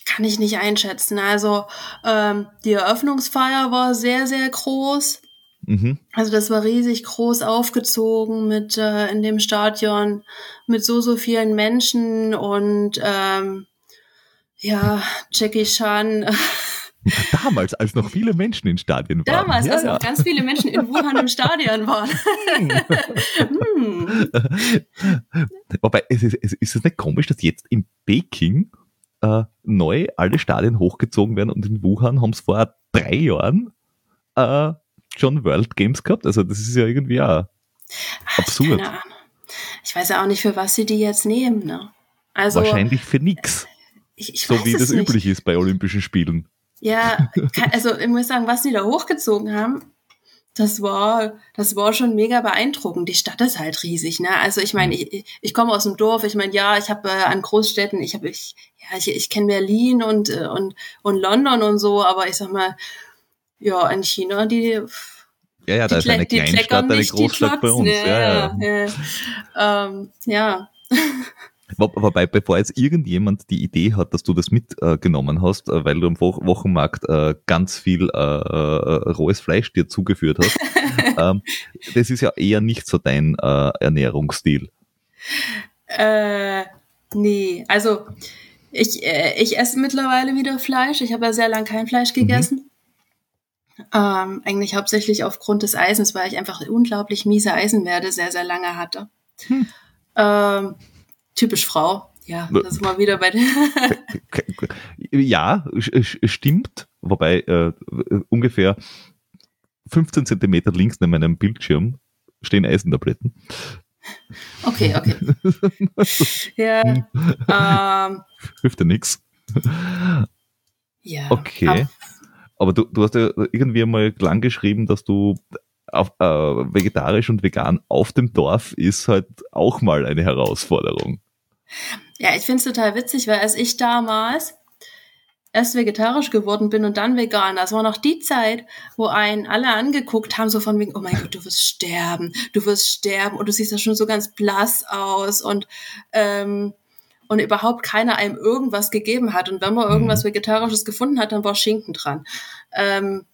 Kann ich nicht einschätzen. Also ähm, die Eröffnungsfeier war sehr, sehr groß. Mhm. Also das war riesig groß aufgezogen mit äh, in dem Stadion mit so, so vielen Menschen und ähm, ja, Jackie Chan Damals, als noch viele Menschen in Stadien waren. Damals, ja, als ja. noch ganz viele Menschen in Wuhan im Stadion waren. hm. Wobei, ist es, ist es nicht komisch, dass jetzt in Peking äh, neu alle Stadien hochgezogen werden und in Wuhan haben es vor drei Jahren äh, schon World Games gehabt? Also das ist ja irgendwie auch absurd. Keine Ahnung. Ich weiß ja auch nicht, für was sie die jetzt nehmen. Ne? Also, Wahrscheinlich für nichts. Ich, ich so wie das nicht. üblich ist bei Olympischen Spielen. Ja, also ich muss sagen, was die da hochgezogen haben, das war, das war schon mega beeindruckend. Die Stadt ist halt riesig, ne? Also ich meine, ich, ich komme aus dem Dorf. Ich meine, ja, ich habe äh, an Großstädten, ich habe, ich, ja, ich, ich kenne Berlin und äh, und und London und so, aber ich sag mal, ja, in China die ja, ja, da ist eine Kleinstadt, eine Großstadt bei uns. Ja, ja. Ja. ja. Ähm, ja. Wobei, bevor jetzt irgendjemand die Idee hat, dass du das mitgenommen äh, hast, äh, weil du am Wochenmarkt äh, ganz viel äh, äh, rohes Fleisch dir zugeführt hast, ähm, das ist ja eher nicht so dein äh, Ernährungsstil. Äh, nee, also ich, ich esse mittlerweile wieder Fleisch. Ich habe ja sehr lange kein Fleisch mhm. gegessen. Mhm. Ähm, eigentlich hauptsächlich aufgrund des Eisens, weil ich einfach unglaublich miese Eisenwerte sehr, sehr lange hatte. Hm. Ähm, typisch Frau. Ja, das ist mal wieder bei der. ja, stimmt. Wobei äh, ungefähr 15 Zentimeter links neben meinem Bildschirm stehen Eisentabletten. Okay, okay. ja. Ähm, Hilft ja nichts. Ja. Okay. Aber du, du hast ja irgendwie mal lang geschrieben, dass du auf, äh, vegetarisch und vegan auf dem Dorf ist halt auch mal eine Herausforderung. Ja, ich finde es total witzig, weil als ich damals erst vegetarisch geworden bin und dann vegan, das war noch die Zeit, wo einen alle angeguckt haben, so von wegen, oh mein Gott, du wirst sterben, du wirst sterben und du siehst ja schon so ganz blass aus und ähm, und überhaupt keiner einem irgendwas gegeben hat. Und wenn man irgendwas mhm. Vegetarisches gefunden hat, dann war Schinken dran. Ähm,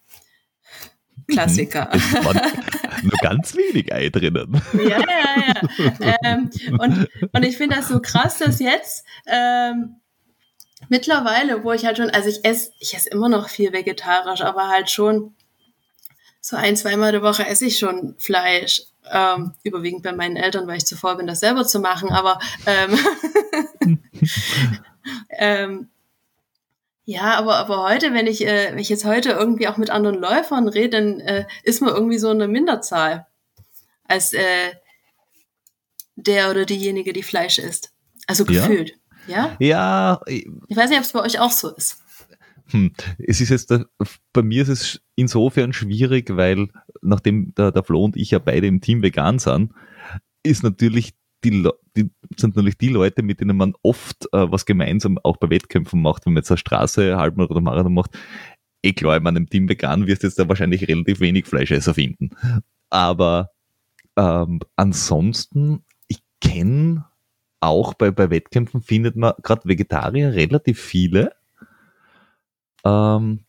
Klassiker. Es war nur ganz wenig Ei drinnen. Ja, ja, ja. Ähm, und, und ich finde das so krass, dass jetzt ähm, mittlerweile, wo ich halt schon, also ich esse, ich esse immer noch viel vegetarisch, aber halt schon so ein, zweimal die Woche esse ich schon Fleisch. Ähm, überwiegend bei meinen Eltern, weil ich zu faul bin, das selber zu machen, aber ähm, ähm, ja, aber, aber heute, wenn ich, äh, wenn ich jetzt heute irgendwie auch mit anderen Läufern rede, dann äh, ist man irgendwie so eine Minderzahl als äh, der oder diejenige, die Fleisch isst. Also gefühlt. Ja? Ja. Ich weiß nicht, ob es bei euch auch so ist. Hm. Es ist jetzt, bei mir ist es insofern schwierig, weil nachdem der, der Flo und ich ja beide im Team vegan sind, ist natürlich die, die sind natürlich die Leute, mit denen man oft äh, was gemeinsam auch bei Wettkämpfen macht, wenn man jetzt eine Straße, Halbmarathon oder Marathon macht. Eh klar, in meinem Team vegan wirst du jetzt da wahrscheinlich relativ wenig Fleischesser finden. Aber ähm, ansonsten, ich kenne auch bei, bei Wettkämpfen findet man gerade Vegetarier relativ viele. Ähm,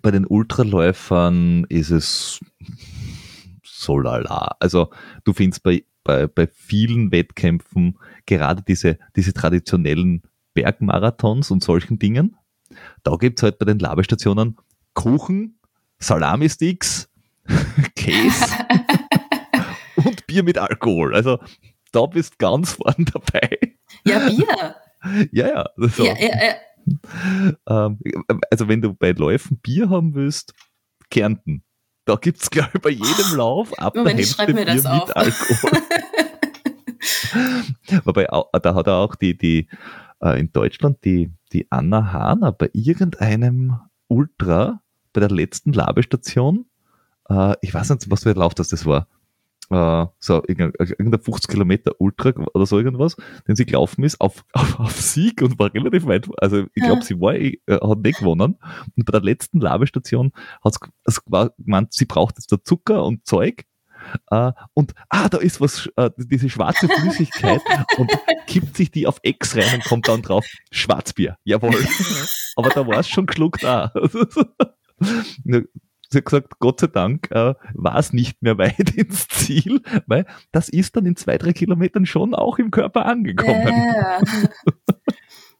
bei den Ultraläufern ist es so lala. Also du findest bei bei, bei vielen Wettkämpfen gerade diese, diese traditionellen Bergmarathons und solchen Dingen. Da gibt's halt bei den Labestationen Kuchen, Salami-Sticks, Käse und Bier mit Alkohol. Also da bist ganz vorne dabei. Ja, Bier. ja, ja. So. ja, ja, ja. Ähm, also wenn du bei Läufen Bier haben willst, Kärnten. Da gibt es, glaube ich, bei jedem Lauf ab Moment, der Hälfte Bier mit auf. Alkohol. Wobei, da hat er auch die, die äh, in Deutschland die, die Anna Hahner bei irgendeinem Ultra, bei der letzten Labestation, äh, ich weiß nicht, was für ein Lauf das, das war, äh, so irgendein 50 Kilometer Ultra oder so irgendwas, den sie gelaufen ist, auf, auf, auf Sieg und war relativ weit, also ich glaube, ja. sie war, äh, hat nicht gewonnen. Und bei der letzten Labestation hat es gemeint, sie braucht jetzt da Zucker und Zeug. Uh, und ah, da ist was, uh, diese schwarze Flüssigkeit und kippt sich die auf X rein und kommt dann drauf, Schwarzbier, jawohl. Aber da war es schon geschluckt auch. sie hat gesagt, Gott sei Dank äh, war es nicht mehr weit ins Ziel, weil das ist dann in zwei, drei Kilometern schon auch im Körper angekommen. Ja.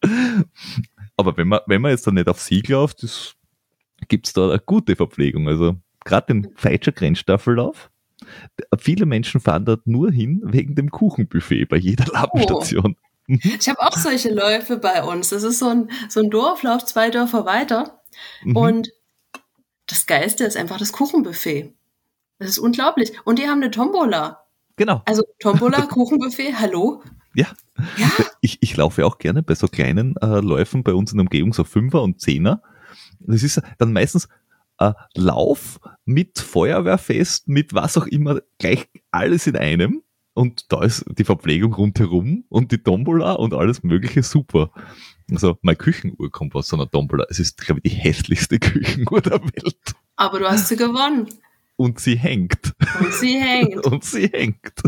Aber wenn man, wenn man jetzt dann nicht auf Sieg läuft, gibt es da eine gute Verpflegung. Also gerade den Feitscher Grenzstaffellauf, viele Menschen fahren dort nur hin wegen dem Kuchenbuffet bei jeder. Labenstation. Oh. Ich habe auch solche Läufe bei uns. Das ist so ein, so ein Dorflauf, zwei Dörfer weiter. Mhm. Und das Geilste ist einfach das Kuchenbuffet. Das ist unglaublich. Und die haben eine Tombola. Genau. Also Tombola, Kuchenbuffet, hallo? Ja. ja? Ich, ich laufe auch gerne bei so kleinen äh, Läufen bei uns in der Umgebung, so Fünfer und Zehner. Das ist dann meistens äh, Lauf mit Feuerwehrfest, mit was auch immer, gleich alles in einem. Und da ist die Verpflegung rundherum und die Tombola und alles mögliche super. Also meine Küchenuhr kommt aus so einer Tombola. Es ist, glaube ich, die hässlichste Küchenuhr der Welt. Aber du hast sie gewonnen. Und sie hängt. Und sie hängt. und sie hängt.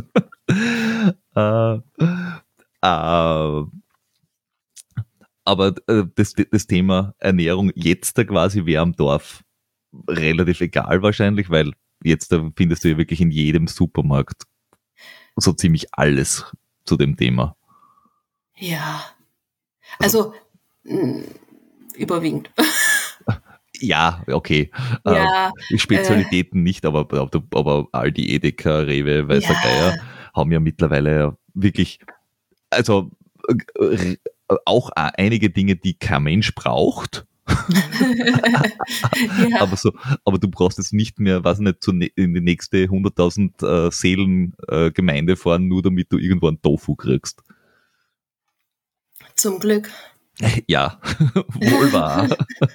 äh, äh, aber äh, das, das Thema Ernährung jetzt da quasi wäre am Dorf relativ egal wahrscheinlich, weil jetzt da findest du ja wirklich in jedem Supermarkt so ziemlich alles zu dem Thema. Ja. Also, also überwiegend. Ja, okay. Ja, äh, Spezialitäten äh, nicht, aber, aber, aber all die Edeka, Rewe, Weißer ja. Geier haben ja mittlerweile wirklich, also äh, auch einige Dinge, die kein Mensch braucht. ja. aber so, aber du brauchst jetzt nicht mehr, was nicht, zu, ne, in die nächste 100.000 äh, Seelen äh, Gemeinde fahren, nur damit du irgendwo einen Tofu kriegst. Zum Glück. Ja, wohl wahr.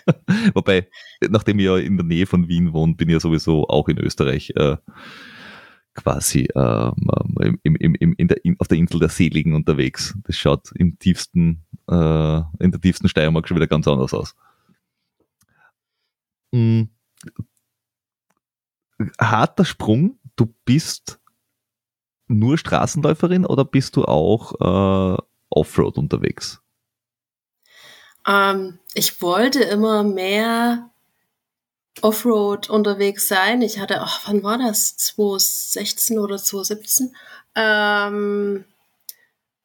Wobei, nachdem ich ja in der Nähe von Wien wohne, bin ich ja sowieso auch in Österreich äh, quasi ähm, im, im, im, in der, in, auf der Insel der Seligen unterwegs. Das schaut im tiefsten, äh, in der tiefsten Steiermark schon wieder ganz anders aus. Mhm. Harter Sprung, du bist nur Straßenläuferin oder bist du auch äh, Offroad unterwegs? Ähm, ich wollte immer mehr Offroad unterwegs sein. Ich hatte, ach, wann war das? 2016 oder 2017? Ähm,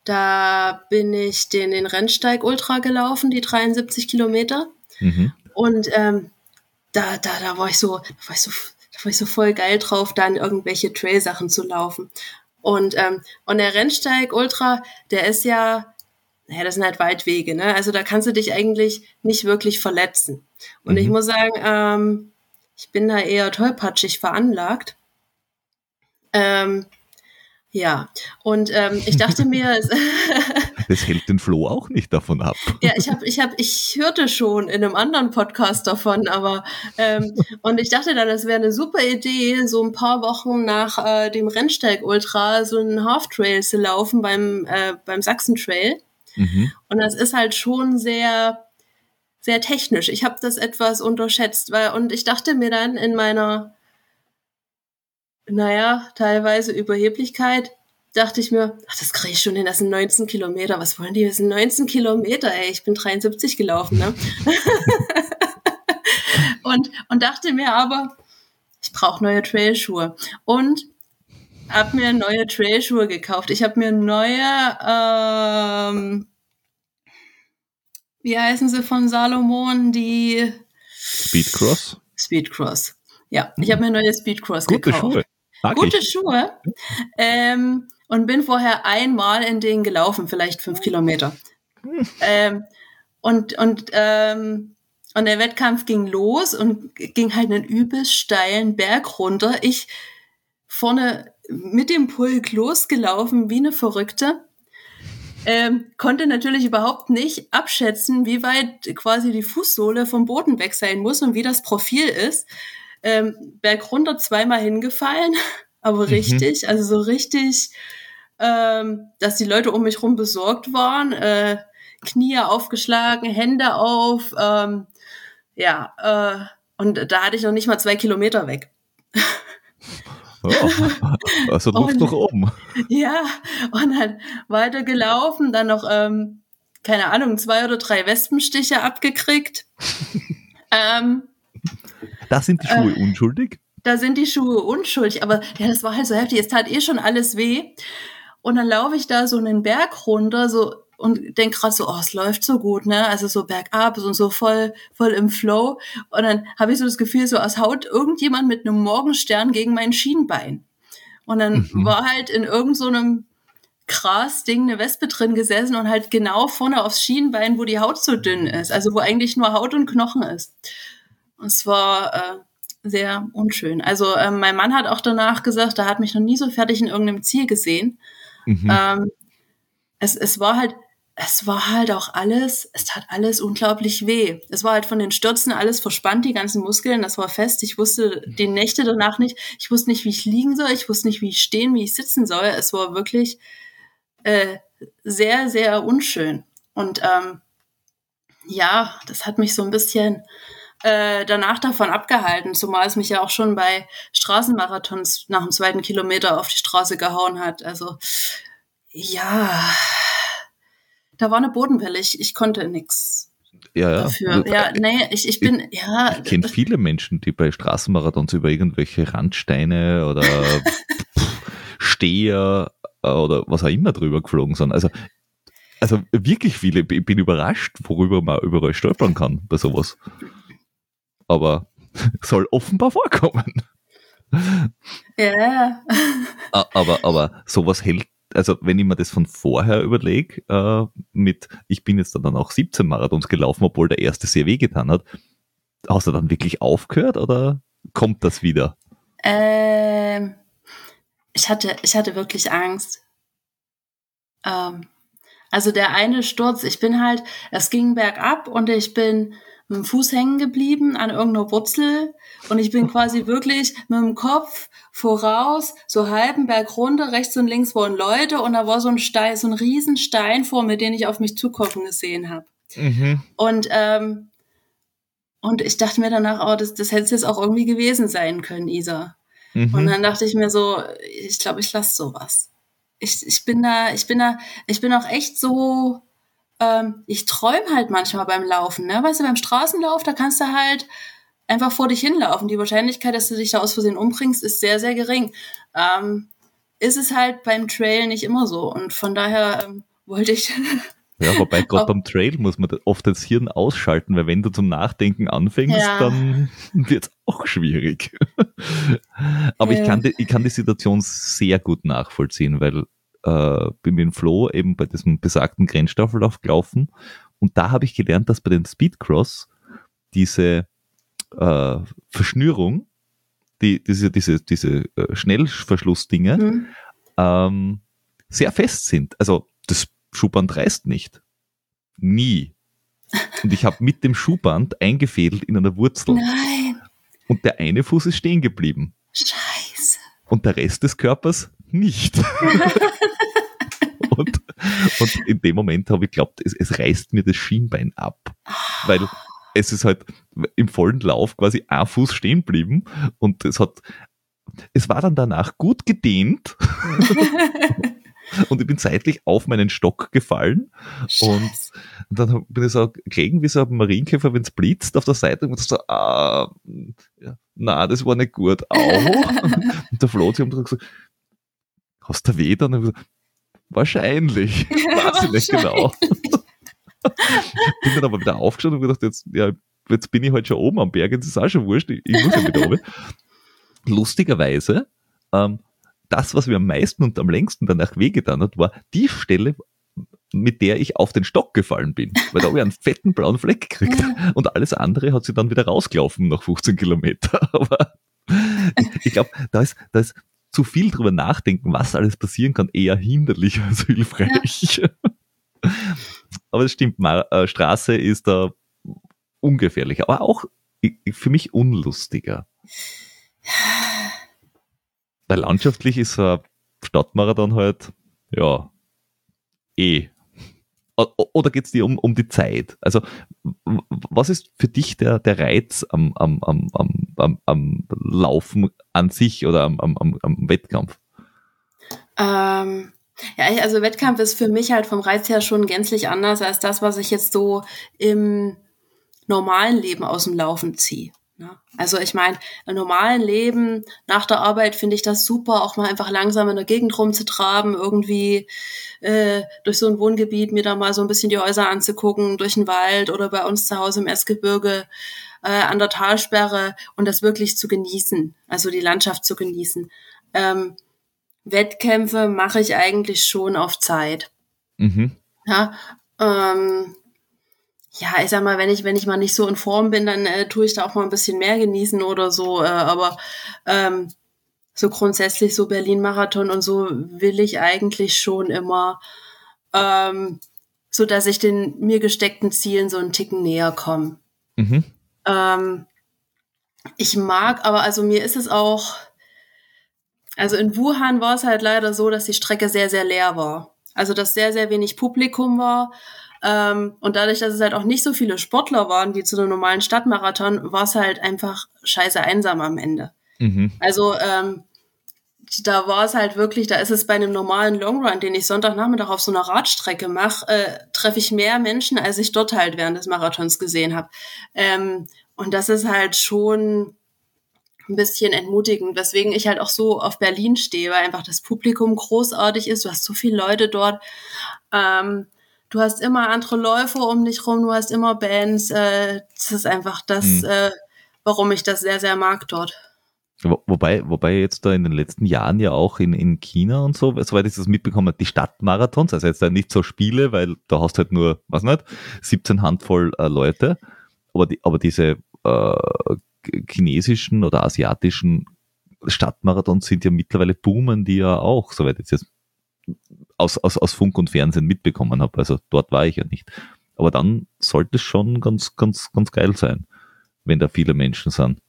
da bin ich den, den Rennsteig Ultra gelaufen, die 73 Kilometer. Mhm. Und ähm, da, da, da war ich so, da war ich so, da war ich so voll geil drauf, dann irgendwelche Trail-Sachen zu laufen. Und, ähm, und der Rennsteig Ultra, der ist ja, naja, das sind halt Waldwege, ne? Also da kannst du dich eigentlich nicht wirklich verletzen. Und mhm. ich muss sagen, ähm, ich bin da eher tollpatschig veranlagt. Ähm, ja, und ähm, ich dachte mir, das hält den Flo auch nicht davon ab. ja, ich habe, ich habe, ich hörte schon in einem anderen Podcast davon, aber ähm, und ich dachte dann, das wäre eine super Idee, so ein paar Wochen nach äh, dem Rennsteig Ultra so einen Half Trail zu laufen beim äh, beim Sachsen Trail. Mhm. Und das ist halt schon sehr sehr technisch. Ich habe das etwas unterschätzt, weil und ich dachte mir dann in meiner naja, teilweise Überheblichkeit, dachte ich mir, ach, das kriege ich schon hin, das sind 19 Kilometer. Was wollen die? Das sind 19 Kilometer, ey, ich bin 73 gelaufen, ne? und, und dachte mir aber, ich brauche neue Trailschuhe. Und habe mir neue Trailschuhe gekauft. Ich habe mir neue ähm, wie heißen sie von Salomon, die Speedcross? Speedcross. Ja, ich habe mir neue Speedcross Gute gekauft. Schuhe. Mag Gute ich. Schuhe. Ähm, und bin vorher einmal in denen gelaufen, vielleicht fünf Kilometer. Ähm, und, und, ähm, und der Wettkampf ging los und ging halt einen übelst steilen Berg runter. Ich vorne mit dem Pulk losgelaufen wie eine Verrückte ähm, konnte natürlich überhaupt nicht abschätzen, wie weit quasi die Fußsohle vom Boden weg sein muss und wie das Profil ist. Ähm, Berg runter zweimal hingefallen, aber mhm. richtig, also so richtig, ähm, dass die Leute um mich rum besorgt waren, äh, Knie aufgeschlagen, Hände auf, ähm, ja, äh, und da hatte ich noch nicht mal zwei Kilometer weg. Oh, also Luft noch oben. Ja, und dann weiter gelaufen, dann noch, ähm, keine Ahnung, zwei oder drei Wespenstiche abgekriegt. ähm, da sind die Schuhe äh, unschuldig? Da sind die Schuhe unschuldig, aber ja, das war halt so heftig. Es tat eh schon alles weh. Und dann laufe ich da so einen Berg runter, so und denk gerade so, oh, es läuft so gut, ne? Also so bergab und so voll, voll im Flow. Und dann habe ich so das Gefühl, so als haut irgendjemand mit einem Morgenstern gegen mein Schienbein. Und dann mhm. war halt in irgendeinem so Gras-Ding eine Wespe drin gesessen und halt genau vorne aufs Schienbein, wo die Haut so dünn ist, also wo eigentlich nur Haut und Knochen ist. Und es war äh, sehr unschön. Also äh, mein Mann hat auch danach gesagt, er hat mich noch nie so fertig in irgendeinem Ziel gesehen. Mhm. Ähm, es, es war halt, es war halt auch alles, es tat alles unglaublich weh. Es war halt von den Stürzen alles verspannt, die ganzen Muskeln, das war fest. Ich wusste die Nächte danach nicht. Ich wusste nicht, wie ich liegen soll. Ich wusste nicht, wie ich stehen, wie ich sitzen soll. Es war wirklich äh, sehr, sehr unschön. Und ähm, ja, das hat mich so ein bisschen äh, danach davon abgehalten, zumal es mich ja auch schon bei Straßenmarathons nach dem zweiten Kilometer auf die Straße gehauen hat. Also ja, da war eine Bodenwelle. Ich, ich konnte nix ja, ja. dafür. Ja, nee, ich, ich bin, ich, ja. Ich kenne viele Menschen, die bei Straßenmarathons über irgendwelche Randsteine oder Steher äh, oder was auch immer drüber geflogen sind. Also, also wirklich viele. Ich bin überrascht, worüber man überall stolpern kann bei sowas. Aber soll offenbar vorkommen. Ja. aber, aber sowas hält also wenn ich mir das von vorher überlege, äh, mit, ich bin jetzt dann auch 17 Marathons gelaufen, obwohl der erste sehr weh getan hat, hast du dann wirklich aufgehört oder kommt das wieder? Ähm, ich hatte, ich hatte wirklich Angst. Ähm, also der eine Sturz, ich bin halt, es ging bergab und ich bin mit dem Fuß hängen geblieben an irgendeiner Wurzel und ich bin quasi wirklich mit dem Kopf voraus, so halben Berg runter, rechts und links waren Leute und da war so ein Stein, so ein Riesenstein vor mir, den ich auf mich zukommen gesehen habe. Mhm. Und ähm, und ich dachte mir danach, oh, das, das hätte es jetzt auch irgendwie gewesen sein können, Isa. Mhm. Und dann dachte ich mir so, ich glaube, ich lasse sowas. Ich, ich bin da, ich bin da, ich bin auch echt so, ähm, ich träume halt manchmal beim Laufen, ne? Weißt du, beim Straßenlauf, da kannst du halt einfach vor dich hinlaufen. Die Wahrscheinlichkeit, dass du dich da aus Versehen umbringst, ist sehr, sehr gering. Ähm, ist es halt beim Trail nicht immer so. Und von daher ähm, wollte ich. Ja, wobei gerade beim Trail muss man oft das Hirn ausschalten, weil wenn du zum Nachdenken anfängst, ja. dann wird es auch schwierig. Aber ja. ich, kann die, ich kann die Situation sehr gut nachvollziehen, weil äh, bin mit dem Flo eben bei diesem besagten Grenzstaffellauf gelaufen und da habe ich gelernt, dass bei den Speedcross diese äh, Verschnürung, die, diese, diese, diese äh, Schnellverschlussdinge, mhm. ähm, sehr fest sind. Also das Schuhband reißt nicht. Nie. Und ich habe mit dem Schuhband eingefädelt in einer Wurzel. Nein. Und der eine Fuß ist stehen geblieben. Scheiße. Und der Rest des Körpers nicht. und, und in dem Moment habe ich geglaubt, es, es reißt mir das Schienbein ab. Weil es ist halt im vollen Lauf quasi ein Fuß stehen geblieben und es hat, es war dann danach gut gedehnt. und ich bin seitlich auf meinen Stock gefallen und, und dann bin ich so gelegen wie so ein Marienkäfer, wenn es blitzt auf der Seite und so, ah, ja, na, das war nicht gut, au. und der Flo hat gesagt, hast du weh dann? Wahrscheinlich. Weiß ich nicht genau. bin dann aber wieder aufgeschaut und gedacht, jetzt, ja, jetzt bin ich halt schon oben am Berg, jetzt ist auch schon wurscht, ich, ich muss ja wieder oben. Lustigerweise, ähm, das, was mir am meisten und am längsten danach wehgetan hat, war die Stelle, mit der ich auf den Stock gefallen bin. Weil da habe ich einen fetten blauen Fleck gekriegt. Und alles andere hat sie dann wieder rausgelaufen nach 15 Kilometer. Aber ich glaube, da ist, da ist zu viel drüber nachdenken, was alles passieren kann, eher hinderlich als hilfreich. Ja. Aber es stimmt, äh, Straße ist da ungefährlicher, aber auch für mich unlustiger. Weil landschaftlich ist ein Stadtmarathon halt, ja, eh oder geht es dir um, um die Zeit? Also, was ist für dich der, der Reiz am, am, am, am, am Laufen an sich oder am, am, am Wettkampf? Ähm, ja, also Wettkampf ist für mich halt vom Reiz her schon gänzlich anders als das, was ich jetzt so im normalen Leben aus dem Laufen ziehe. Ne? Also ich meine, im normalen Leben, nach der Arbeit finde ich das super, auch mal einfach langsam in der Gegend rumzutraben, irgendwie äh, durch so ein Wohngebiet mir da mal so ein bisschen die Häuser anzugucken, durch den Wald oder bei uns zu Hause im Essgebirge äh, an der Talsperre und das wirklich zu genießen, also die Landschaft zu genießen. Ähm, Wettkämpfe mache ich eigentlich schon auf Zeit. Mhm. Ja, ähm, ja, ich sag mal, wenn ich, wenn ich mal nicht so in Form bin, dann äh, tue ich da auch mal ein bisschen mehr genießen oder so. Äh, aber ähm, so grundsätzlich so Berlin-Marathon und so will ich eigentlich schon immer ähm, so dass ich den mir gesteckten Zielen so einen Ticken näher komme. Mhm. Ähm, ich mag, aber also mir ist es auch, also in Wuhan war es halt leider so, dass die Strecke sehr, sehr leer war. Also dass sehr, sehr wenig Publikum war. Ähm, und dadurch, dass es halt auch nicht so viele Sportler waren wie zu einem normalen Stadtmarathon, war es halt einfach scheiße einsam am Ende. Mhm. Also ähm, da war es halt wirklich, da ist es bei einem normalen Longrun, den ich Sonntagnachmittag auf so einer Radstrecke mache, äh, treffe ich mehr Menschen, als ich dort halt während des Marathons gesehen habe. Ähm, und das ist halt schon ein bisschen entmutigend, weswegen ich halt auch so auf Berlin stehe, weil einfach das Publikum großartig ist. Du hast so viele Leute dort. Ähm, du hast immer andere Läufer um dich rum, du hast immer Bands. Äh, das ist einfach das, mhm. äh, warum ich das sehr, sehr mag dort. Wobei, wobei jetzt da in den letzten Jahren ja auch in, in China und so, soweit ich das mitbekommen die Stadtmarathons, also jetzt da nicht so Spiele, weil da hast du halt nur, was nicht, 17 Handvoll äh, Leute, aber, die, aber diese äh, chinesischen oder asiatischen Stadtmarathons sind ja mittlerweile boomen die ja auch, soweit ich jetzt aus, aus, aus Funk und Fernsehen mitbekommen habe. Also dort war ich ja nicht. Aber dann sollte es schon ganz, ganz, ganz geil sein, wenn da viele Menschen sind.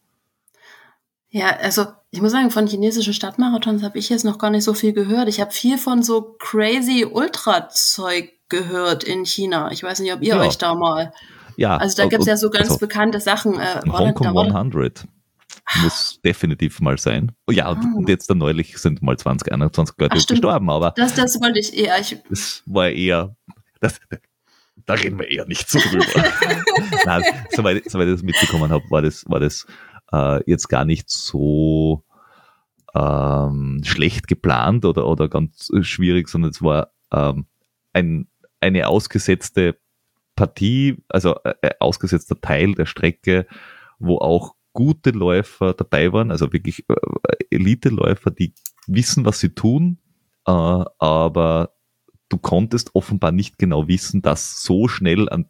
Ja, also ich muss sagen, von chinesischen Stadtmarathons habe ich jetzt noch gar nicht so viel gehört. Ich habe viel von so crazy Ultra-Zeug gehört in China. Ich weiß nicht, ob ihr ja. euch da mal. Ja. Also da gibt es ja so ganz also, bekannte Sachen. Äh, Hongkong 100 muss definitiv mal sein. Oh ja, ah. und jetzt da neulich sind mal 20, 21 Leute Ach, gestorben, aber. Das, das wollte ich eher. Ich, das war eher. Das, da reden wir eher nicht so drüber. Nein, soweit, soweit ich das mitbekommen habe, war das, war das äh, jetzt gar nicht so ähm, schlecht geplant oder, oder ganz schwierig, sondern es war ähm, ein, eine ausgesetzte Partie, also äh, äh, ausgesetzter Teil der Strecke, wo auch gute Läufer dabei waren, also wirklich äh, Elite-Läufer, die wissen, was sie tun, äh, aber du konntest offenbar nicht genau wissen, dass so schnell an,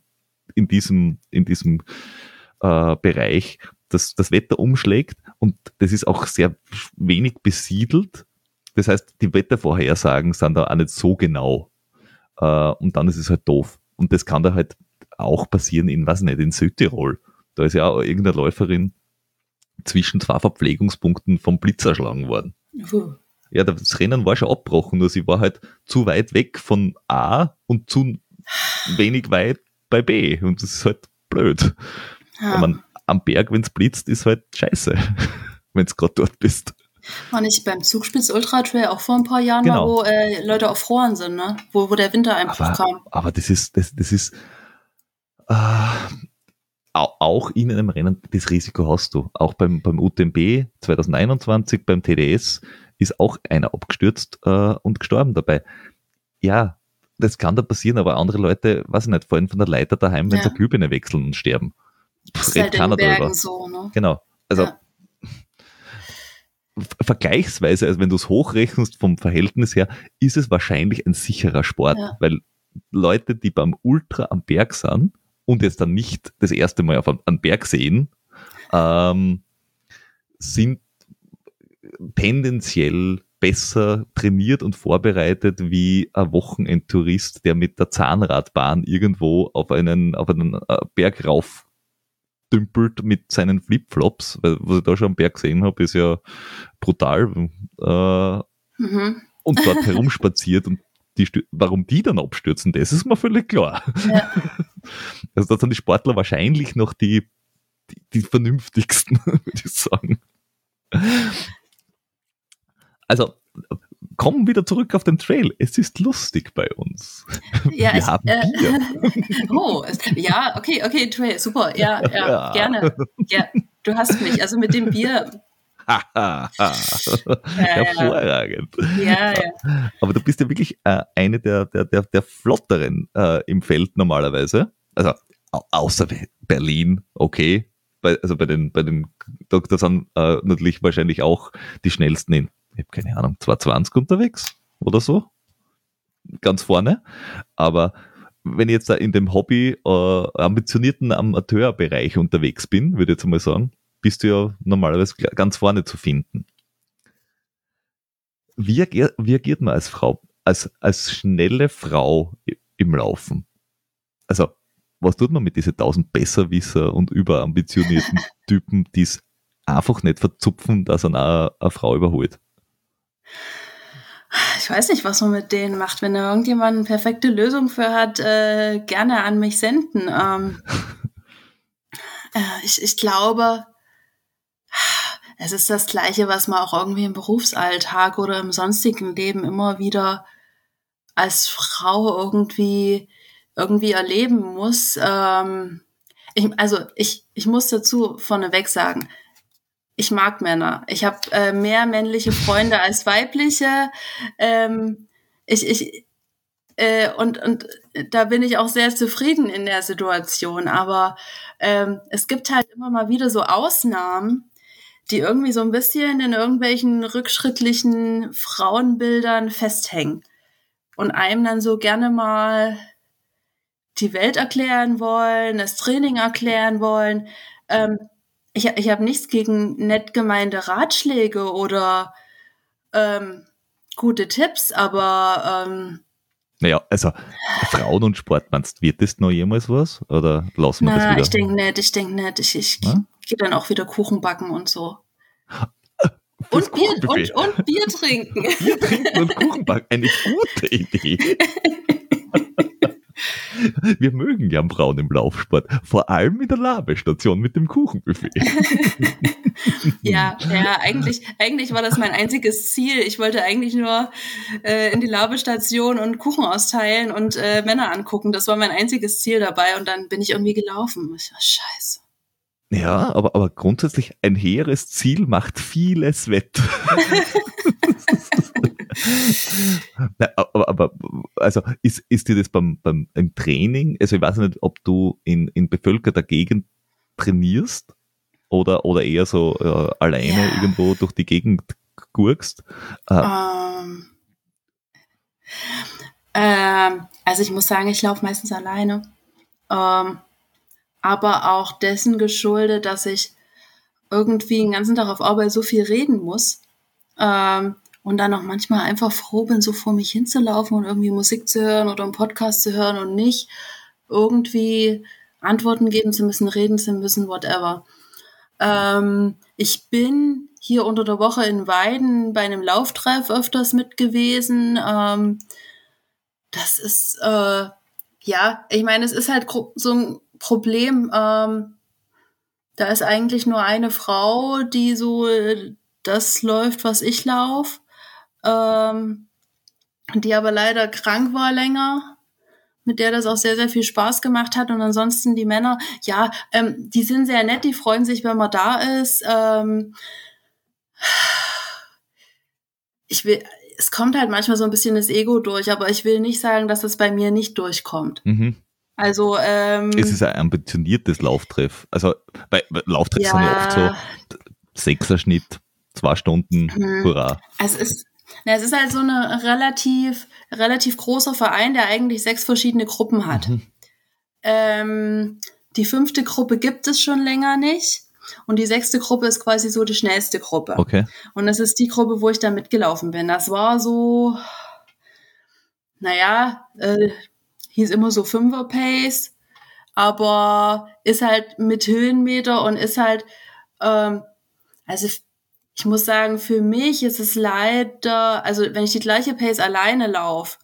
in diesem, in diesem äh, Bereich das, das Wetter umschlägt und das ist auch sehr wenig besiedelt. Das heißt, die Wettervorhersagen sind da auch nicht so genau. Äh, und dann ist es halt doof. Und das kann da halt auch passieren in, was nicht, in Südtirol. Da ist ja auch irgendeine Läuferin zwischen zwei Verpflegungspunkten vom Blitz erschlagen worden. Uh. Ja, das Rennen war schon abgebrochen, nur sie war halt zu weit weg von A und zu wenig weit bei B. Und das ist halt blöd. Ja. Man, am Berg, wenn es blitzt, ist halt scheiße, wenn du gerade dort bist. War nicht beim Zugspitz Ultra Trail auch vor ein paar Jahren, genau. mal, wo äh, Leute erfroren sind, ne? wo, wo der Winter einfach aber, kam. Aber das ist, das, das ist äh, auch in einem Rennen, das Risiko hast du. Auch beim, beim UTMB 2021, beim TDS, ist auch einer abgestürzt äh, und gestorben dabei. Ja, das kann da passieren, aber andere Leute, weiß ich nicht, fallen von der Leiter daheim, wenn ja. sie Glühbirne wechseln und sterben. Das redet halt keiner drüber. So, ne? Genau. Also ja. vergleichsweise, also wenn du es hochrechnest vom Verhältnis her, ist es wahrscheinlich ein sicherer Sport, ja. weil Leute, die beim Ultra am Berg sind und jetzt dann nicht das erste Mal auf einem Berg sehen, ähm, sind tendenziell besser trainiert und vorbereitet wie ein Wochenendtourist, der mit der Zahnradbahn irgendwo auf einen, auf einen äh, Berg rauf dümpelt mit seinen Flipflops, weil was ich da schon am Berg gesehen habe, ist ja brutal. Äh, mhm. Und dort herumspaziert und die, warum die dann abstürzen, das ist mir völlig klar. Ja. Also das sind die Sportler wahrscheinlich noch die, die, die vernünftigsten, würde ich sagen. Also kommen wieder zurück auf den Trail. Es ist lustig bei uns. Ja, Wir ich, haben äh, Bier. oh, ja, okay, okay, Trail, super. Ja, ja, ja. gerne. Ja, du hast mich. Also mit dem Bier. ja, Hervorragend. Ja, ja. Aber du bist ja wirklich äh, eine der, der, der, der Flotteren äh, im Feld normalerweise. Also außer Berlin, okay. Bei, also bei den, bei den Doktor sind äh, natürlich wahrscheinlich auch die schnellsten in ich habe keine Ahnung, 220 unterwegs oder so. Ganz vorne. Aber wenn ich jetzt da in dem Hobby äh, ambitionierten Amateurbereich unterwegs bin, würde ich jetzt mal sagen, bist du ja normalerweise ganz vorne zu finden. Wie, wie agiert man als Frau? als, als schnelle Frau im Laufen. Also, was tut man mit diesen tausend Besserwisser und überambitionierten Typen, die es einfach nicht verzupfen, dass er eine Frau überholt? Ich weiß nicht, was man mit denen macht. Wenn da irgendjemand eine perfekte Lösung für hat, äh, gerne an mich senden. Ähm, äh, ich, ich glaube, es ist das Gleiche, was man auch irgendwie im Berufsalltag oder im sonstigen Leben immer wieder als Frau irgendwie irgendwie erleben muss. Ähm, ich, also ich, ich muss dazu vorneweg sagen, ich mag Männer. Ich habe äh, mehr männliche Freunde als weibliche. Ähm, ich, ich, äh, und, und da bin ich auch sehr zufrieden in der Situation. Aber ähm, es gibt halt immer mal wieder so Ausnahmen, die irgendwie so ein bisschen in irgendwelchen rückschrittlichen Frauenbildern festhängen und einem dann so gerne mal die Welt erklären wollen, das Training erklären wollen. Ähm, ich, ich habe nichts gegen nett gemeinte Ratschläge oder ähm, gute Tipps, aber ähm, naja, also Frauen und Sport, meinst wird das noch jemals was? Oder lassen wir na, das wieder? ich denke nicht, ich denke nicht. Ich, ich gehe dann auch wieder Kuchen backen und so. Und Bier, und, und Bier trinken. Bier trinken und Kuchen backen, eine gute Idee. Wir mögen gern Frauen im Laufsport, vor allem in der Labestation mit dem Kuchenbuffet. ja, ja, eigentlich, eigentlich war das mein einziges Ziel. Ich wollte eigentlich nur äh, in die Labestation und Kuchen austeilen und äh, Männer angucken. Das war mein einziges Ziel dabei und dann bin ich irgendwie gelaufen. Ich war scheiße. Ja, aber, aber grundsätzlich ein hehres Ziel macht vieles wett. Na, aber, aber, also ist, ist dir das beim, beim im Training, also ich weiß nicht, ob du in, in bevölkerter Gegend trainierst oder, oder eher so äh, alleine ja. irgendwo durch die Gegend gurkst? Äh, um, ähm, also ich muss sagen, ich laufe meistens alleine. Ähm, aber auch dessen geschuldet, dass ich irgendwie den ganzen Tag auf Arbeit so viel reden muss. Ähm, und dann auch manchmal einfach froh bin, so vor mich hinzulaufen und irgendwie Musik zu hören oder einen Podcast zu hören und nicht irgendwie Antworten geben zu müssen, reden zu müssen, whatever. Ähm, ich bin hier unter der Woche in Weiden bei einem Lauftreff öfters mit gewesen. Ähm, das ist, äh, ja, ich meine, es ist halt so ein Problem. Ähm, da ist eigentlich nur eine Frau, die so das läuft, was ich laufe ähm, die aber leider krank war länger, mit der das auch sehr, sehr viel Spaß gemacht hat. Und ansonsten die Männer, ja, ähm, die sind sehr nett, die freuen sich, wenn man da ist. Ähm, ich will, es kommt halt manchmal so ein bisschen das Ego durch, aber ich will nicht sagen, dass es bei mir nicht durchkommt. Mhm. Also ähm, es ist ein ambitioniertes Lauftreff. Also bei Lauftreffs ja, sind ja oft so Sechserschnitt, zwei Stunden, mhm. hurra. Also es ist na, es ist halt so ein relativ, relativ großer Verein, der eigentlich sechs verschiedene Gruppen hat. Mhm. Ähm, die fünfte Gruppe gibt es schon länger nicht. Und die sechste Gruppe ist quasi so die schnellste Gruppe. Okay. Und das ist die Gruppe, wo ich da mitgelaufen bin. Das war so, naja, äh, hieß immer so Fünfer-Pace, aber ist halt mit Höhenmeter und ist halt, ähm, also ich muss sagen, für mich ist es leider, also wenn ich die gleiche Pace alleine laufe,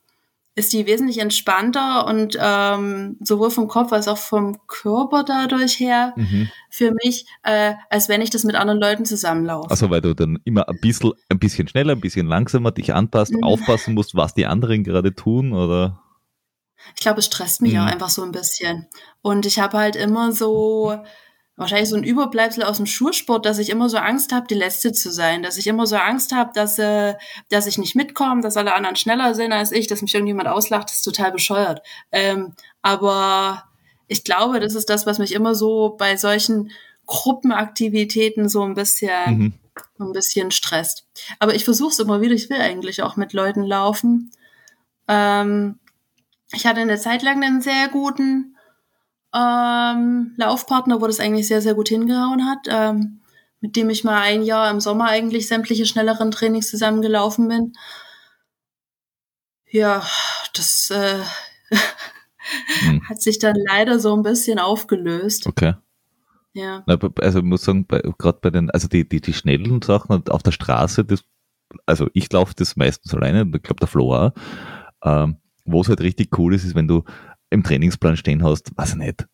ist die wesentlich entspannter und ähm, sowohl vom Kopf als auch vom Körper dadurch her mhm. für mich, äh, als wenn ich das mit anderen Leuten zusammenlaufe. Also weil du dann immer ein bisschen, ein bisschen schneller, ein bisschen langsamer dich anpasst, mhm. aufpassen musst, was die anderen gerade tun, oder? Ich glaube, es stresst mich mhm. auch einfach so ein bisschen. Und ich habe halt immer so, wahrscheinlich so ein Überbleibsel aus dem Schulsport, dass ich immer so Angst habe, die Letzte zu sein, dass ich immer so Angst habe, dass, äh, dass ich nicht mitkomme, dass alle anderen schneller sind als ich, dass mich irgendjemand auslacht, das ist total bescheuert. Ähm, aber ich glaube, das ist das, was mich immer so bei solchen Gruppenaktivitäten so ein bisschen, mhm. ein bisschen stresst. Aber ich versuche es immer wieder, ich will eigentlich auch mit Leuten laufen. Ähm, ich hatte eine Zeit lang einen sehr guten ähm, Laufpartner, wo das eigentlich sehr, sehr gut hingehauen hat, ähm, mit dem ich mal ein Jahr im Sommer eigentlich sämtliche schnelleren Trainings zusammengelaufen bin. Ja, das äh, hm. hat sich dann leider so ein bisschen aufgelöst. Okay. Ja. Also ich muss sagen, gerade bei den, also die, die, die schnellen Sachen auf der Straße, das, also ich laufe das meistens alleine, ich glaube der Flo auch. Ähm, wo es halt richtig cool ist, ist, wenn du im Trainingsplan stehen hast, weiß ich nicht,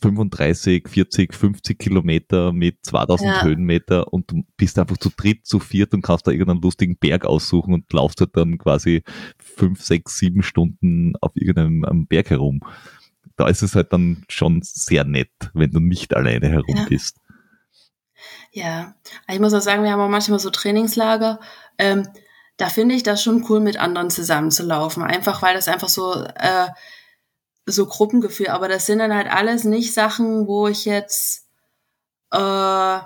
35, 40, 50 Kilometer mit 2000 ja. Höhenmeter und du bist einfach zu dritt, zu viert und kannst da irgendeinen lustigen Berg aussuchen und laufst halt dann quasi fünf, sechs, sieben Stunden auf irgendeinem Berg herum. Da ist es halt dann schon sehr nett, wenn du nicht alleine herum ja. bist. Ja, ich muss auch sagen, wir haben auch manchmal so Trainingslager. Ähm, da finde ich das schon cool, mit anderen zusammenzulaufen. Einfach weil das einfach so äh, so Gruppengefühl, aber das sind dann halt alles nicht Sachen, wo ich jetzt äh,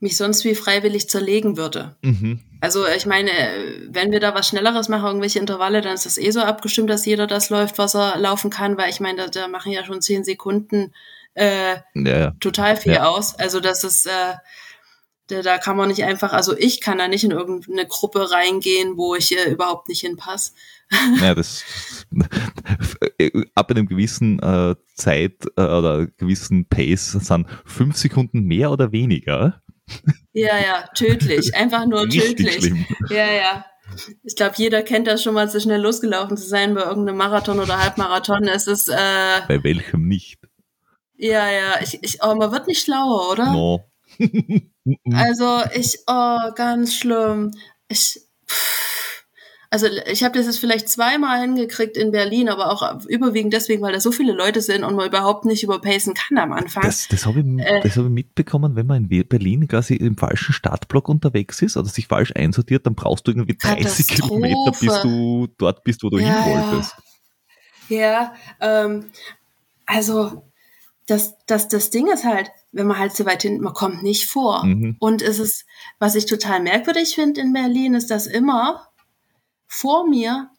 mich sonst wie freiwillig zerlegen würde. Mhm. Also ich meine, wenn wir da was Schnelleres machen, irgendwelche Intervalle, dann ist das eh so abgestimmt, dass jeder das läuft, was er laufen kann, weil ich meine, da, da machen ja schon zehn Sekunden äh, ja, total viel ja. aus. Also das ist, äh, da, kann man nicht einfach, also ich kann da nicht in irgendeine Gruppe reingehen, wo ich äh, überhaupt nicht hinpasse. Ja, das ab einem gewissen äh, Zeit äh, oder gewissen Pace sind fünf Sekunden mehr oder weniger. Ja, ja, tödlich. Einfach nur Richtig tödlich. Schlimm. Ja, ja. Ich glaube, jeder kennt das schon mal, so schnell losgelaufen zu sein bei irgendeinem Marathon oder Halbmarathon. Es ist äh, bei welchem nicht? Ja, ja. Ich, ich, oh, man wird nicht schlauer, oder? No. also ich, oh, ganz schlimm. Ich, also ich habe das jetzt vielleicht zweimal hingekriegt in Berlin, aber auch überwiegend deswegen, weil da so viele Leute sind und man überhaupt nicht überpacen kann am Anfang. Das, das habe ich, äh, hab ich mitbekommen, wenn man in Berlin quasi im falschen Startblock unterwegs ist oder sich falsch einsortiert, dann brauchst du irgendwie 30 Kilometer, bis du dort bist, wo du ja, hin wolltest. Ja, ja ähm, also das, das, das Ding ist halt, wenn man halt so weit hinten, man kommt nicht vor. Mhm. Und es ist, was ich total merkwürdig finde in Berlin, ist, dass immer vor mir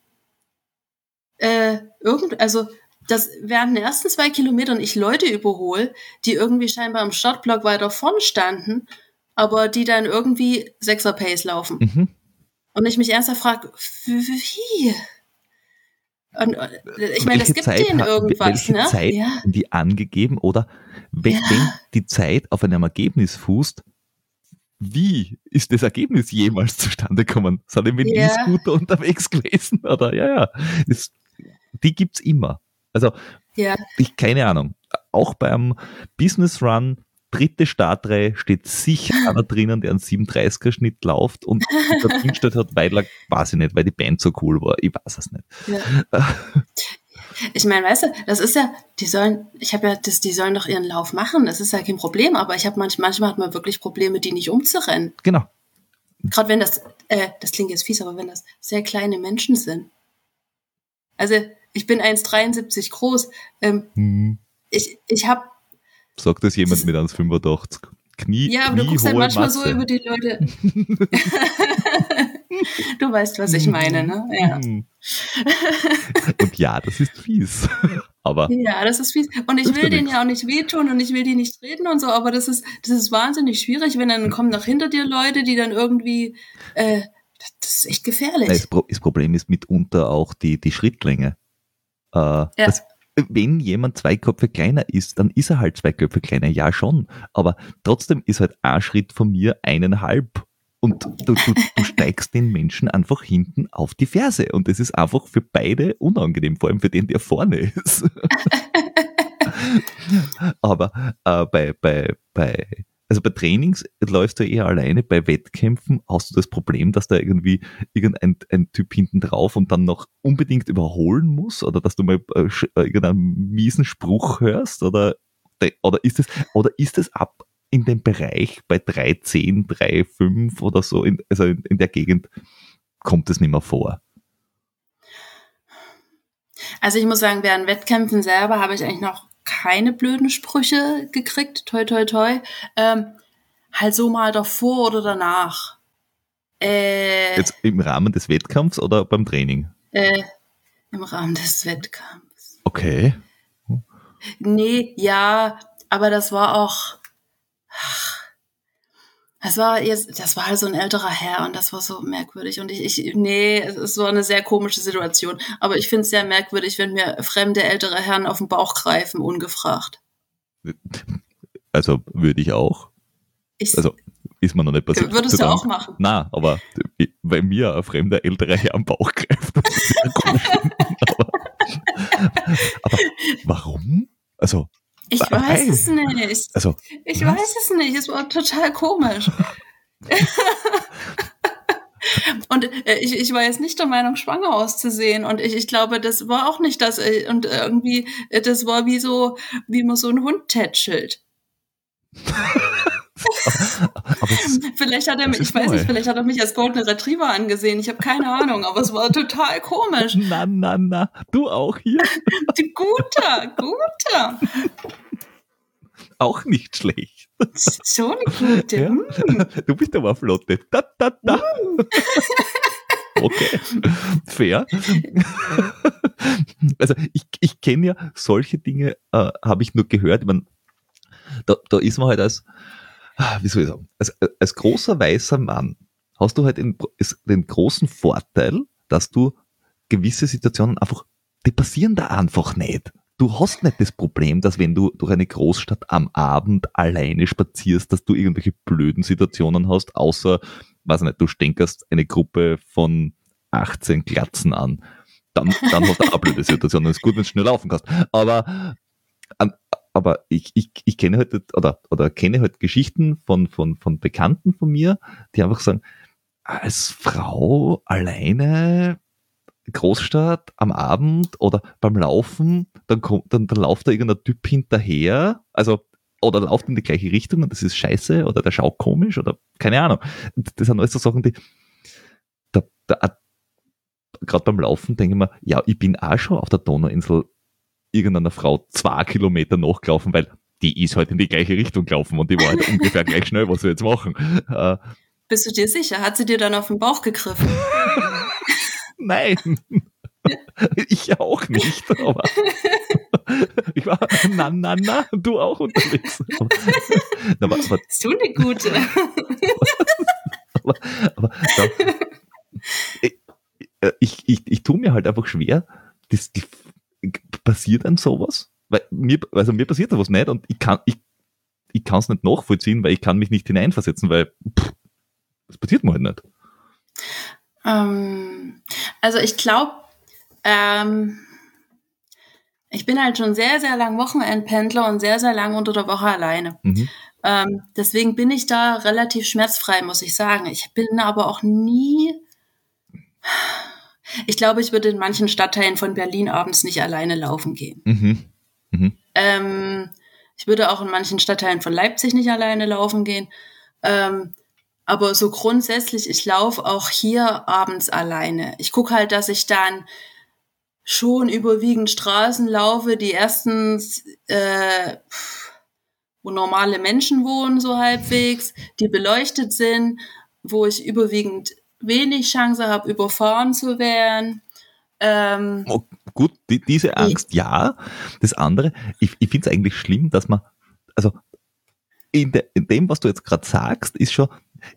äh, irgend, also das während den ersten zwei Kilometern ich Leute überhole, die irgendwie scheinbar im Startblock weiter vorn standen, aber die dann irgendwie Sechser Pace laufen. Mhm. Und ich mich ernsthaft frage, wie? Und, äh, ich meine, das gibt Zeit denen irgendwas, welche ne? Zeit ja. die angegeben oder wenn, ja. wenn die Zeit auf einem Ergebnis fußt, wie ist das Ergebnis jemals zustande gekommen? Sind die mit ja. E-Scooter unterwegs gewesen? Oder ja, ja. Das, die gibt's immer. Also, ja. ich, keine Ahnung. Auch beim Business Run, dritte Startreihe, steht sicher einer drinnen, der einen 37er Schnitt läuft und der Dienstag hat, weil er, weiß ich nicht, weil die Band so cool war. Ich weiß es nicht. Ja. Ich meine, weißt du, das ist ja, die sollen, ich habe ja, das, die sollen doch ihren Lauf machen, das ist ja kein Problem, aber ich habe manch, manchmal hat man wirklich Probleme, die nicht umzurennen. Genau. Gerade wenn das, äh, das klingt jetzt fies, aber wenn das sehr kleine Menschen sind. Also ich bin 1,73 groß. Ähm, mhm. Ich, ich habe. Sagt das jemand mit 1,85? Knie. Ja, aber du guckst halt manchmal Masse. so über die Leute. du weißt, was ich meine, ne? Ja. Und ja, das ist fies. Aber ja, das ist fies. Und ich will denen ja auch nicht wehtun und ich will die nicht reden und so, aber das ist, das ist wahnsinnig schwierig, wenn dann kommen noch hinter dir Leute, die dann irgendwie, äh, das ist echt gefährlich. Das, das Problem ist mitunter auch die, die Schrittlänge. Äh, ja. das, wenn jemand zwei Köpfe kleiner ist, dann ist er halt zwei Köpfe kleiner, ja schon. Aber trotzdem ist halt ein Schritt von mir eineinhalb und du, du, du steigst den Menschen einfach hinten auf die Ferse. Und das ist einfach für beide unangenehm, vor allem für den, der vorne ist. Aber äh, bei, bei, bei, also bei Trainings läufst du eher alleine, bei Wettkämpfen hast du das Problem, dass da irgendwie irgendein ein Typ hinten drauf und dann noch unbedingt überholen muss oder dass du mal äh, äh irgendeinen miesen Spruch hörst oder oder ist es oder ist es ab in dem Bereich bei 3,10, 3,5 oder so, in, also in, in der Gegend kommt es nicht mehr vor. Also ich muss sagen, während Wettkämpfen selber habe ich eigentlich noch keine blöden Sprüche gekriegt, toi toi toi. Ähm, halt so mal davor oder danach. Äh, Jetzt im Rahmen des Wettkampfs oder beim Training? Äh, Im Rahmen des Wettkampfs. Okay. Nee, ja, aber das war auch Das war jetzt, das war halt so ein älterer Herr und das war so merkwürdig. Und ich, ich nee, es so eine sehr komische Situation. Aber ich finde es sehr merkwürdig, wenn mir fremde ältere Herren auf den Bauch greifen, ungefragt. Also würde ich auch. Ich, Also ist mir noch nicht passiert. würdest du auch machen? Na, aber bei mir ein fremder älterer Herr am Bauch greift, aber, aber warum? Also, Ich weiß es nicht. also Ich Was? weiß es nicht. Es war total komisch. Und äh, ich, ich war jetzt nicht der Meinung, schwanger auszusehen. Und ich, ich glaube, das war auch nicht das. Äh, und irgendwie, äh, das war wie so, wie man so einen Hund tätschelt. Vielleicht hat er mich, ich weiß neu. nicht, vielleicht hat er mich als Golden Retriever angesehen. Ich habe keine Ahnung, aber es war total komisch. na, na, na, du auch hier? Guter, guter. Auch nicht schlecht. Schon gute. Ja. Hm. Du bist aber Flotte. Da, da, da. Uh. Okay, fair. Also ich, ich kenne ja solche Dinge, äh, habe ich nur gehört. Ich mein, da, da ist man halt als, wie soll ich sagen, als, als großer weißer Mann hast du halt den, den großen Vorteil, dass du gewisse Situationen einfach, die passieren da einfach nicht. Du hast nicht das Problem, dass wenn du durch eine Großstadt am Abend alleine spazierst, dass du irgendwelche blöden Situationen hast, außer, weiß ich nicht, du stänkerst eine Gruppe von 18 Glatzen an. Dann, dann hast du auch eine blöde Situation. Dann ist gut, wenn du schnell laufen kannst. Aber, an- aber ich, ich, ich kenne halt, oder, oder kenne halt Geschichten von, von, von Bekannten von mir, die einfach sagen, als Frau alleine Großstadt am Abend oder beim Laufen, dann kommt, dann, dann lauft da irgendein Typ hinterher, also, oder lauft in die gleiche Richtung und das ist scheiße oder der schaut komisch oder keine Ahnung. Das sind alles so Sachen, die, da, da, gerade beim Laufen denke ich mir, ja, ich bin auch schon auf der Donauinsel irgendeiner Frau zwei Kilometer nachgelaufen, weil die ist halt in die gleiche Richtung gelaufen und die war halt ungefähr gleich schnell, was wir jetzt machen. Äh, Bist du dir sicher? Hat sie dir dann auf den Bauch gegriffen? Nein. Ich auch nicht, aber ich war, na, na, na, du auch unterwegs. Aber, aber, du eine gute? aber, aber da, ich, ich, ich, tue mir halt einfach schwer, das, das passiert einem sowas, weil mir, also mir passiert sowas nicht und ich kann, ich, ich kann es nicht nachvollziehen, weil ich kann mich nicht hineinversetzen, weil pff, das passiert mir halt nicht. Ähm, also ich glaube, ähm, ich bin halt schon sehr, sehr lang Wochenendpendler und sehr, sehr lang unter der Woche alleine. Mhm. Ähm, deswegen bin ich da relativ schmerzfrei, muss ich sagen. Ich bin aber auch nie. Ich glaube, ich würde in manchen Stadtteilen von Berlin abends nicht alleine laufen gehen. Mhm. Mhm. Ähm, ich würde auch in manchen Stadtteilen von Leipzig nicht alleine laufen gehen. Ähm, aber so grundsätzlich, ich laufe auch hier abends alleine. Ich gucke halt, dass ich dann schon überwiegend Straßen laufe, die erstens, äh, wo normale Menschen wohnen, so halbwegs, die beleuchtet sind, wo ich überwiegend wenig Chance habe, überfahren zu werden. Ähm, Oh, gut, die, diese Angst, ja. Das andere, ich, ich finde es eigentlich schlimm, dass man, also in, de, in dem, was du jetzt gerade sagst, ist schon,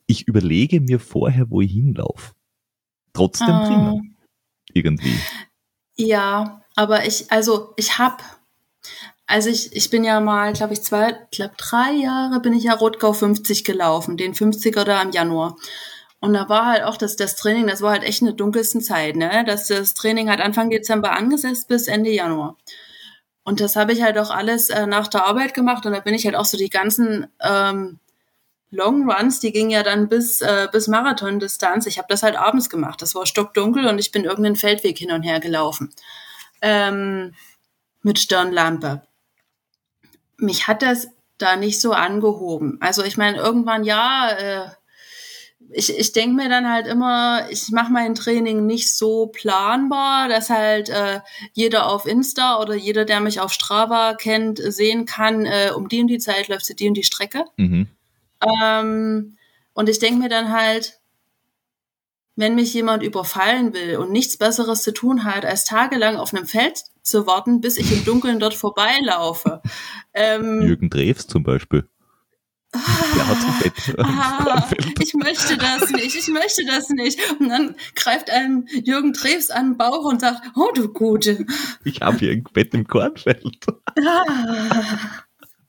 ich überlege mir vorher, wo ich hinlaufe. Trotzdem Ah. drinnen. Irgendwie. Ja, aber ich, also ich hab, also ich, ich bin ja mal, glaube ich, zwei, glaube drei Jahre bin ich ja Rotgau 50 gelaufen, den 50er da im Januar. Und da war halt auch das, das Training, das war halt echt eine dunkelsten Zeit, ne? Das, das Training hat Anfang Dezember angesetzt bis Ende Januar. Und das habe ich halt auch alles äh, nach der Arbeit gemacht und da bin ich halt auch so die ganzen ähm, Long Runs, die gingen ja dann bis, äh, bis Marathondistanz. Ich habe das halt abends gemacht. Das war stockdunkel und ich bin irgendeinen Feldweg hin und her gelaufen. Ähm, mit Stirnlampe. Mich hat das da nicht so angehoben. Also ich meine, irgendwann ja, äh, ich, ich denke mir dann halt immer, ich mache mein Training nicht so planbar, dass halt äh, jeder auf Insta oder jeder, der mich auf Strava kennt, sehen kann, äh, um die und die Zeit läuft sie die und die Strecke. Mhm. Ähm, und ich denke mir dann halt, wenn mich jemand überfallen will und nichts Besseres zu tun hat, als tagelang auf einem Feld zu warten, bis ich im Dunkeln dort vorbeilaufe. Ähm, Jürgen Drews zum Beispiel. Der hat im Bett. Ah, ich möchte das nicht, ich möchte das nicht. Und dann greift einem Jürgen Treves an den Bauch und sagt, oh du Gute. Ich habe hier ein Bett im Kornfeld. Ah.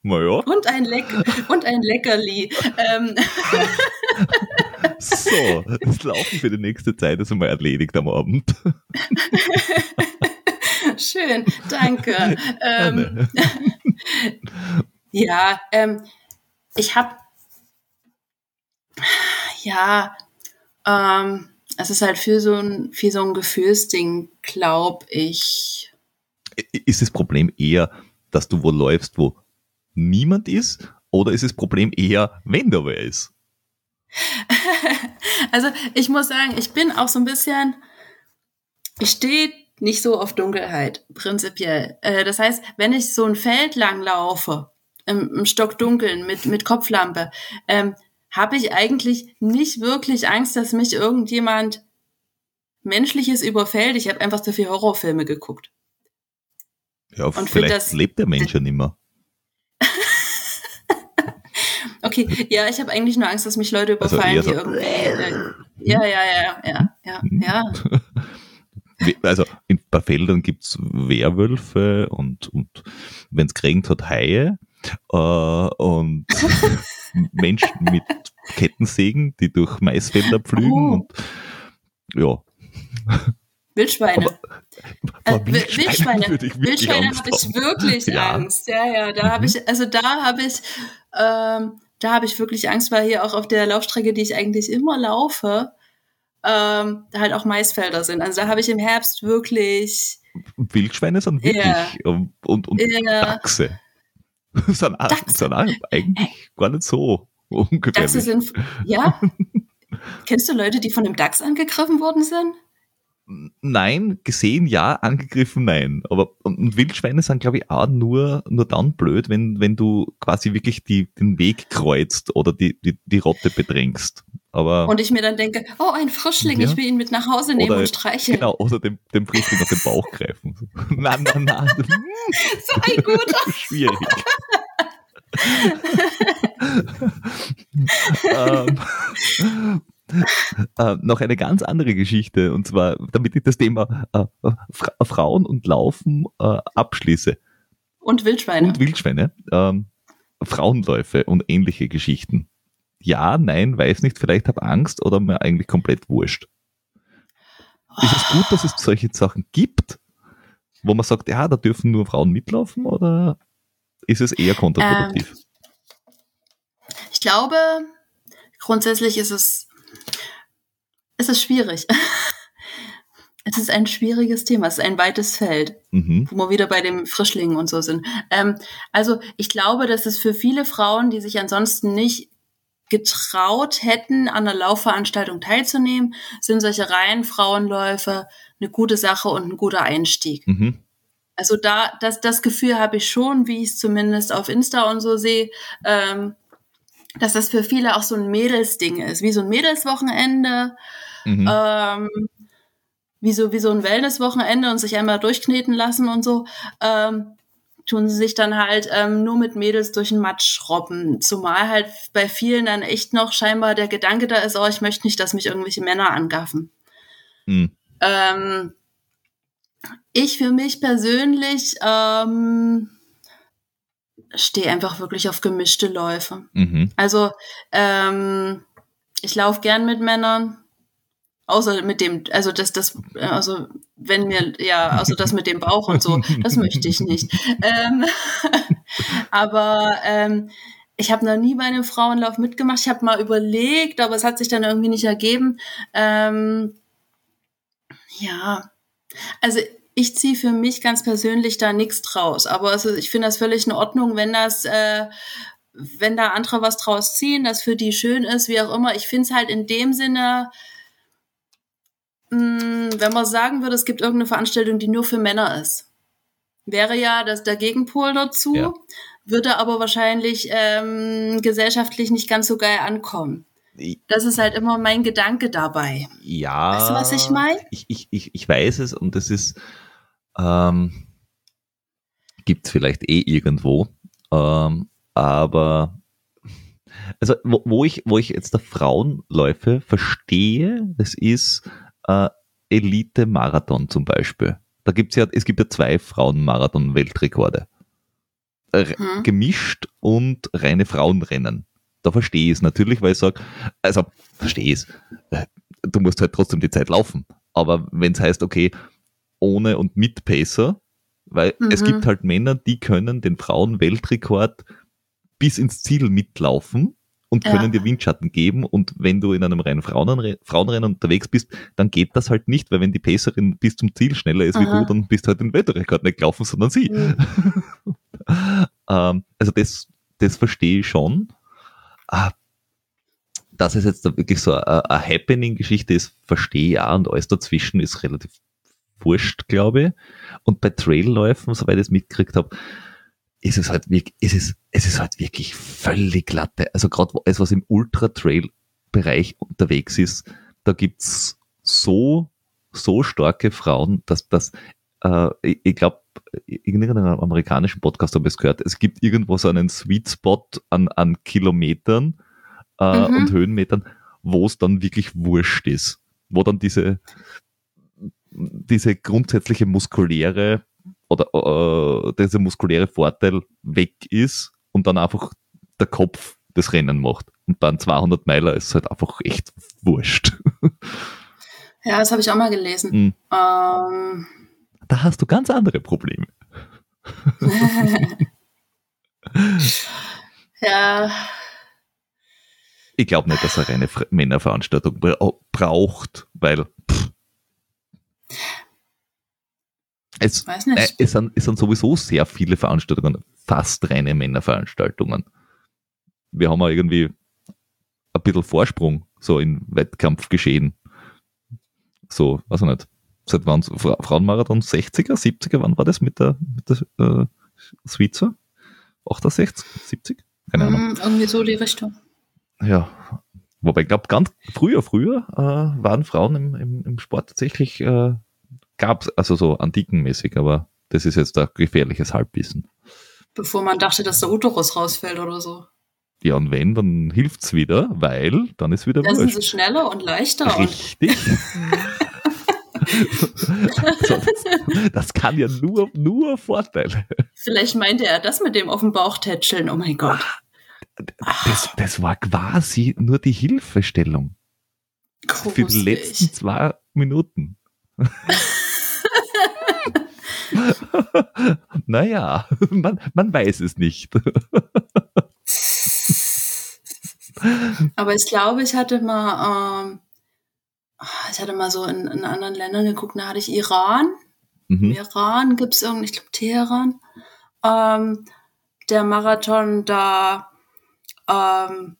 Naja. Und ein, Leck und ein Leckerli. Ähm. So, das Laufen für die nächste Zeit ist einmal erledigt am Abend. Schön, danke. Ähm, ja, ähm, ich habe, ja, ähm, es ist halt für so ein, für so ein Gefühlsding, glaube ich. Ist das Problem eher, dass du wo läufst, wo niemand ist? Oder ist das Problem eher, wenn da wer ist? also ich muss sagen, ich bin auch so ein bisschen, ich stehe nicht so auf Dunkelheit, prinzipiell. Äh, das heißt, wenn ich so ein Feld lang laufe, im, im Stockdunkeln mit, mit Kopflampe, ähm, habe ich eigentlich nicht wirklich Angst, dass mich irgendjemand Menschliches überfällt. Ich habe einfach zu viele Horrorfilme geguckt. Ja, Und vielleicht das, lebt der Mensch ja nicht mehr. okay, ja, ich habe eigentlich nur Angst, dass mich Leute also überfallen, also die so irgendwie. Äh, ja, ja, ja, ja, ja, ja. Also in, bei Feldern gibt es Werwölfe und, und wenn es geregnet hat, Haie äh, und Menschen mit Kettensägen, die durch Maisfelder pflügen oh. und ja. Wildschweine. Aber, äh, Wildschweine. Wildschweine, Wildschweine habe ich wirklich ja. Angst. Ja, ja, da mhm. habe ich, also da habe ich, ähm, da habe ich wirklich Angst, weil hier auch auf der Laufstrecke, die ich eigentlich immer laufe, ähm, halt auch Maisfelder sind. Also da habe ich im Herbst wirklich. Wildschweine sind wirklich yeah. und, und, und yeah. Dachse. Sind, Dachse. sind eigentlich gar nicht so ungefährlich. Dachse sind, ja. Kennst du Leute, die von einem Dachs angegriffen worden sind? Nein, gesehen ja, angegriffen nein. Aber und Wildschweine sind, glaube ich, auch nur, nur dann blöd, wenn, wenn du quasi wirklich die, den Weg kreuzt oder die, die, die Rotte bedrängst. Aber, und ich mir dann denke, oh, ein Frischling, ja. ich will ihn mit nach Hause nehmen oder, und streicheln. Genau, oder dem, dem Frischling auf den Bauch greifen. nein, nein, nein. so ein guter. Schwierig. ähm, äh, noch eine ganz andere Geschichte, und zwar, damit ich das Thema äh, Fra Frauen und Laufen äh, abschließe. Und Wildschweine. Und Wildschweine. Ähm, Frauenläufe und ähnliche Geschichten. Ja, nein, weiß nicht, vielleicht habe Angst oder mir eigentlich komplett wurscht. Ist es gut, dass es solche Sachen gibt, wo man sagt, ja, da dürfen nur Frauen mitlaufen oder ist es eher kontraproduktiv? Ähm, ich glaube, grundsätzlich ist es es ist schwierig. es ist ein schwieriges Thema, es ist ein weites Feld, mhm. wo wir wieder bei dem Frischlingen und so sind. Ähm, also ich glaube, dass es für viele Frauen, die sich ansonsten nicht getraut hätten, an einer Laufveranstaltung teilzunehmen, sind solche reinen Frauenläufe eine gute Sache und ein guter Einstieg. Mhm. Also da, das, das Gefühl habe ich schon, wie ich es zumindest auf Insta und so sehe, ähm, dass das für viele auch so ein Mädelsding ist, wie so ein Mädelswochenende, mhm. ähm, wie so wie so ein Wellnesswochenende und sich einmal durchkneten lassen und so. Ähm, tun sie sich dann halt ähm, nur mit Mädels durch den Matsch robben. Zumal halt bei vielen dann echt noch scheinbar der Gedanke da ist, oh, ich möchte nicht, dass mich irgendwelche Männer angaffen. Mhm. Ähm, ich für mich persönlich ähm, stehe einfach wirklich auf gemischte Läufe. Mhm. Also ähm, ich laufe gern mit Männern, außer mit dem, also das, das, also wenn mir, ja, also das mit dem Bauch und so, das möchte ich nicht. Ähm, aber ähm, ich habe noch nie bei einem Frauenlauf mitgemacht. Ich habe mal überlegt, aber es hat sich dann irgendwie nicht ergeben. Ähm, ja, also ich ziehe für mich ganz persönlich da nichts draus. Aber also ich finde das völlig in Ordnung, wenn das, äh, wenn da andere was draus ziehen, das für die schön ist, wie auch immer. Ich finde es halt in dem Sinne, mh, hm, wenn man sagen würde, es gibt irgendeine Veranstaltung, die nur für Männer ist, wäre ja das der Gegenpol dazu, ja. würde aber wahrscheinlich ähm, gesellschaftlich nicht ganz so geil ankommen. Das ist halt immer mein Gedanke dabei. Ja. Weißt du, was ich meine? Ich, ich, ich, ich weiß es und das ist, ähm, Gibt es vielleicht eh irgendwo. Ähm, aber Also wo, wo ich, wo ich jetzt der Frauenläufe verstehe, das ist äh, Elite-Marathon zum Beispiel. Da gibt's ja, es gibt ja zwei Frauen-Marathon-Weltrekorde. Hm. Gemischt und reine Frauenrennen. Da verstehe ich es natürlich, weil ich sage, also verstehe ich es. Äh, du musst halt trotzdem die Zeit laufen. Aber wenn es heißt, okay, ohne und mit Pacer, weil mhm. es gibt halt Männer, die können den Frauen-Weltrekord bis ins Ziel mitlaufen und können ja. dir Windschatten geben. Und wenn du in einem reinen Frauenrennen, Frauenrennen unterwegs bist, dann geht das halt nicht, weil wenn die Pacerin bis zum Ziel schneller ist Aha. wie du, dann bist du halt den Weltrekord nicht gelaufen, sondern sie. Mhm. ähm, also das, das verstehe ich schon. Ah, dass es jetzt da wirklich so eine, eine Happening-Geschichte ist, verstehe ich auch und alles dazwischen ist relativ wurscht, glaube ich. Und bei Trailläufen, soweit ich es mitgekriegt habe, ist es halt wirklich, ist es, es ist halt wirklich völlig glatte. Also gerade alles, was im Ultra-Trail-Bereich unterwegs ist, da gibt's so, so starke Frauen, dass das, äh, ich, ich glaube, in irgendeinem amerikanischen Podcast habe ich es gehört, es gibt irgendwo so einen Sweet Spot an, an Kilometern äh, mhm. und Höhenmetern, wo es dann wirklich wurscht ist. Wo dann diese, diese grundsätzliche muskuläre oder äh, dieser muskuläre Vorteil weg ist und dann einfach der Kopf das Rennen macht. Und dann 200 Meiler ist halt einfach echt wurscht. Ja, das habe ich auch mal gelesen. Mhm. Ähm. Da hast du ganz andere Probleme. ja. Ich glaube nicht, dass er eine Männerveranstaltung braucht, weil pff, es, Weiß nicht. Äh, es, sind, es sind sowieso sehr viele Veranstaltungen, fast reine Männerveranstaltungen. Wir haben ja irgendwie ein bisschen Vorsprung so in Wettkampfgeschehen. So, weiß ich nicht. Seit wann Fra Frauenmarathon 60er, 70er, wann war das mit der, mit der äh, Switzer? 68, 70? Keine Ahnung. Mm, irgendwie so die Richtung. Ja. Wobei ich glaube, ganz früher, früher äh, waren Frauen im, im, im Sport tatsächlich äh, gab es also so antikenmäßig, aber das ist jetzt ein gefährliches Halbwissen. Bevor man dachte, dass der Uterus rausfällt oder so. Ja, und wenn, dann hilft es wieder, weil dann ist wieder Dann sind sie schneller und leichter. Richtig. so, das, das, kann ja nur, nur Vorteile. Vielleicht meinte er das mit dem auf dem Bauch tätscheln. Oh mein Gott. Das, das war quasi nur die Hilfestellung. Gruselig. Für die letzten zwei Minuten. naja, man, man weiß es nicht. Aber ich glaube, ich hatte mal, ähm, ich hatte mal so in, in, anderen Ländern geguckt, da hatte ich Iran. Mhm. Iran gibt es irgendwie, ich glaube Teheran. Ähm, der Marathon da, ähm,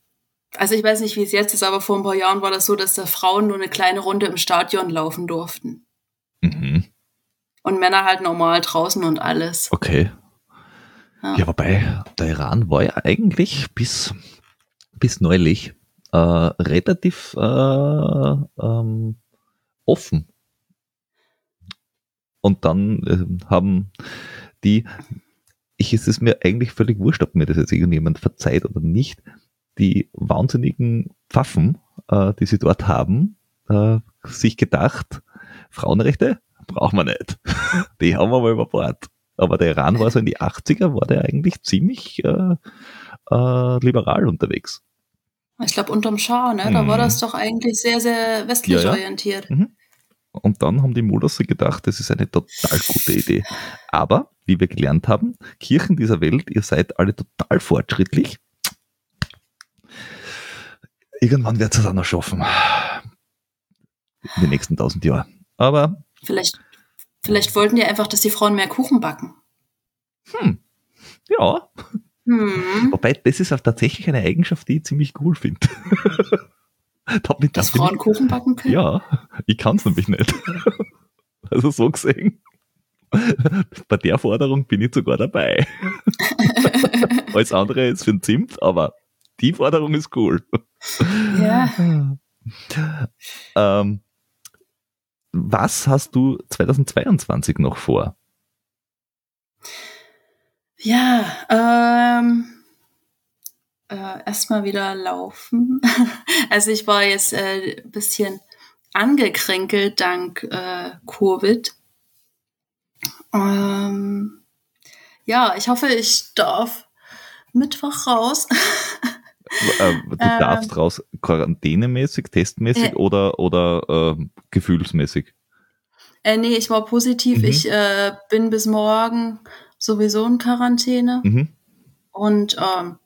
also ich weiß nicht, wie es jetzt ist, aber vor ein paar Jahren war das so, dass da Frauen nur eine kleine Runde im Stadion laufen durften. Mhm. Und Männer halt normal draußen und alles. Okay. Ja, ja wobei der Iran war ja eigentlich bis, bis neulich äh, relativ äh, ähm, offen. Und dann äh, haben die, ich ist es mir eigentlich völlig wurscht, ob mir das jetzt irgendjemand verzeiht oder nicht, die wahnsinnigen Pfaffen, äh, die sie dort haben, äh, sich gedacht, Frauenrechte, brauchen wir nicht. Die haben wir mal über Bord. Aber der Iran war so in die 80er, war der eigentlich ziemlich äh, äh, liberal unterwegs. Ich glaube, unterm Schah, ne? Da mhm. war das doch eigentlich sehr, sehr westlich ja, ja. orientiert. Mhm. Und dann haben die Mullers gedacht, das ist eine total gute Idee. Aber, wie wir gelernt haben, Kirchen dieser Welt, ihr seid alle total fortschrittlich. Irgendwann wird es auch noch schaffen. In den nächsten tausend Jahren. Aber Vielleicht, vielleicht wollten die einfach, dass die Frauen mehr Kuchen backen. Hm. Ja. Hm. Wobei, das ist auch tatsächlich eine Eigenschaft, die ich ziemlich cool finde. dass Frauen Kuchen backen können? Ja, ich kann es nämlich nicht. also so gesehen. Bei der Forderung bin ich sogar dabei. Alles andere ist für ein Zimt, aber die Forderung ist cool. Ja. ähm, was hast du 2022 noch vor? Ja, ähm, äh, erstmal wieder laufen. also ich war jetzt äh, ein bisschen angekränkelt dank äh, Covid. Ähm, ja, ich hoffe, ich darf Mittwoch raus. Äh, du darfst ähm, raus quarantänemäßig, testmäßig äh, oder, oder äh, gefühlsmäßig? Äh, nee, ich war positiv. Mhm. Ich äh, bin bis morgen sowieso in Quarantäne. Mhm. Und ähm,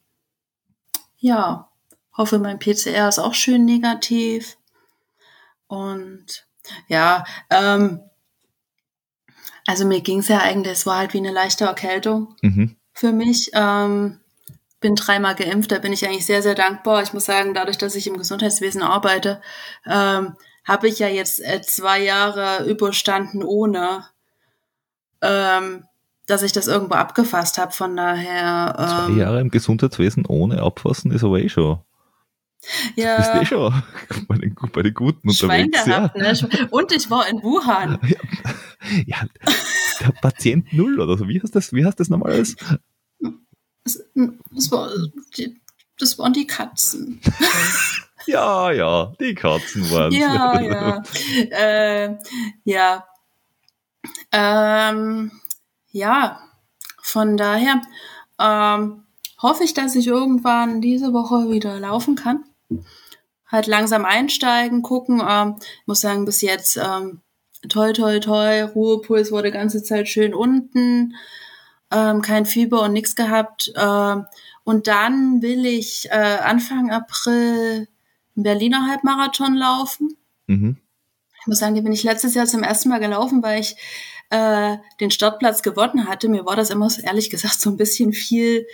ja, hoffe, mein PCR ist auch schön negativ. Und ja, ähm, also mir ging es ja eigentlich, es war halt wie eine leichte Erkältung mhm. für mich. Ähm, bin dreimal geimpft, da bin ich eigentlich sehr, sehr dankbar. Ich muss sagen, dadurch, dass ich im Gesundheitswesen arbeite, ähm, habe ich ja jetzt äh, zwei Jahre überstanden ohne, ähm, dass ich das irgendwo abgefasst habe. Von daher. Ähm, zwei Jahre im Gesundheitswesen ohne abfassen ist aber eh schon. Ja. Du bist eh schon bei den, bei den Guten Schwein unterwegs. Gehabt, ja. ne? Und ich war in Wuhan. Ja, ja der Patient Null oder so. Wie heißt das, wie heißt das nochmal alles? Das, das, war, die, das waren die Katzen. ja, ja, die Katzen waren Ja, ja. Äh, ja. Ähm, ja, von daher ähm, hoffe ich, dass ich irgendwann diese Woche wieder laufen kann. Halt langsam einsteigen, gucken. Ähm, muss sagen, bis jetzt ähm, toi, toi, toi, Ruhepuls wurde die ganze Zeit schön unten ähm, kein Fieber und nichts gehabt. Ähm, und dann will ich äh, Anfang April einen Berliner Halbmarathon laufen. Mhm. Ich muss sagen, den bin ich letztes Jahr zum ersten Mal gelaufen, weil ich äh, den Startplatz gewonnen hatte. Mir war das immer, ehrlich gesagt, so ein bisschen viel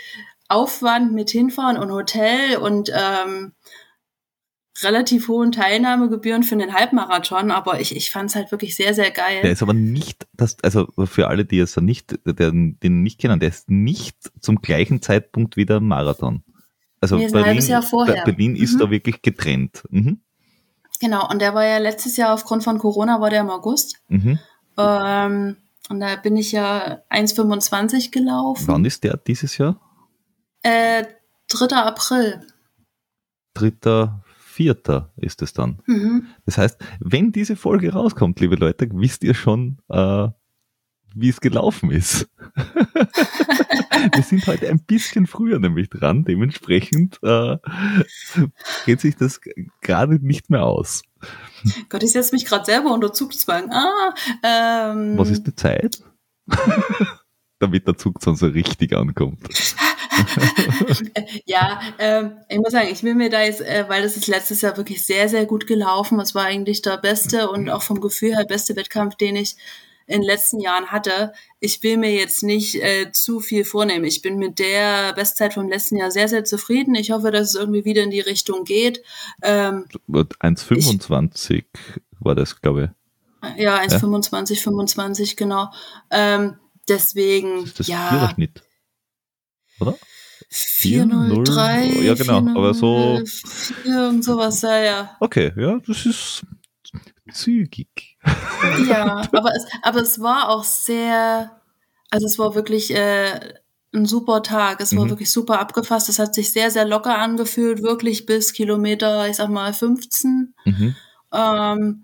Aufwand mit Hinfahren und Hotel und ähm, relativ hohen Teilnahmegebühren für den Halbmarathon, aber ich, ich fand es halt wirklich sehr, sehr geil. Der ist aber nicht, das, also für alle, die es nicht, den, den nicht kennen, der ist nicht zum gleichen Zeitpunkt wie der Marathon. Also nee, Berlin. Berlin mhm. ist da wirklich getrennt. Mhm. Genau, und der war ja letztes Jahr aufgrund von Corona, war der im August. Mhm. Ähm, und da bin ich ja 1,25 gelaufen. Wann ist der dieses Jahr? Äh, 3. April. 3. Vierter ist es dann. Mhm. Das heißt, wenn diese Folge rauskommt, liebe Leute, wisst ihr schon, äh, wie es gelaufen ist. Wir sind heute ein bisschen früher nämlich dran, dementsprechend äh, geht sich das gerade nicht mehr aus. Gott, ich setze mich gerade selber unter Zugzwang. Ah, ähm, Was ist die Zeit? Damit der Zugzwang so richtig ankommt. ja, ähm, ich muss sagen, ich will mir da jetzt, äh, weil das ist letztes Jahr wirklich sehr, sehr gut gelaufen. Es war eigentlich der beste und auch vom Gefühl her beste Wettkampf, den ich in den letzten Jahren hatte. Ich will mir jetzt nicht äh, zu viel vornehmen. Ich bin mit der Bestzeit vom letzten Jahr sehr, sehr zufrieden. Ich hoffe, dass es irgendwie wieder in die Richtung geht. Ähm, 1,25 war das, glaube ich. Ja, 1,25, ja? 25, genau. Ähm, deswegen, das ist das ja. Nicht oder? 403. Ja, genau, 4, aber so. 4 und sowas, ja, ja. Okay, ja, das ist zügig. Ja, aber es, aber es war auch sehr, also es war wirklich äh, ein super Tag. Es war mhm. wirklich super abgefasst. Es hat sich sehr, sehr locker angefühlt, wirklich bis Kilometer, ich sag mal, 15. Mhm. Ähm,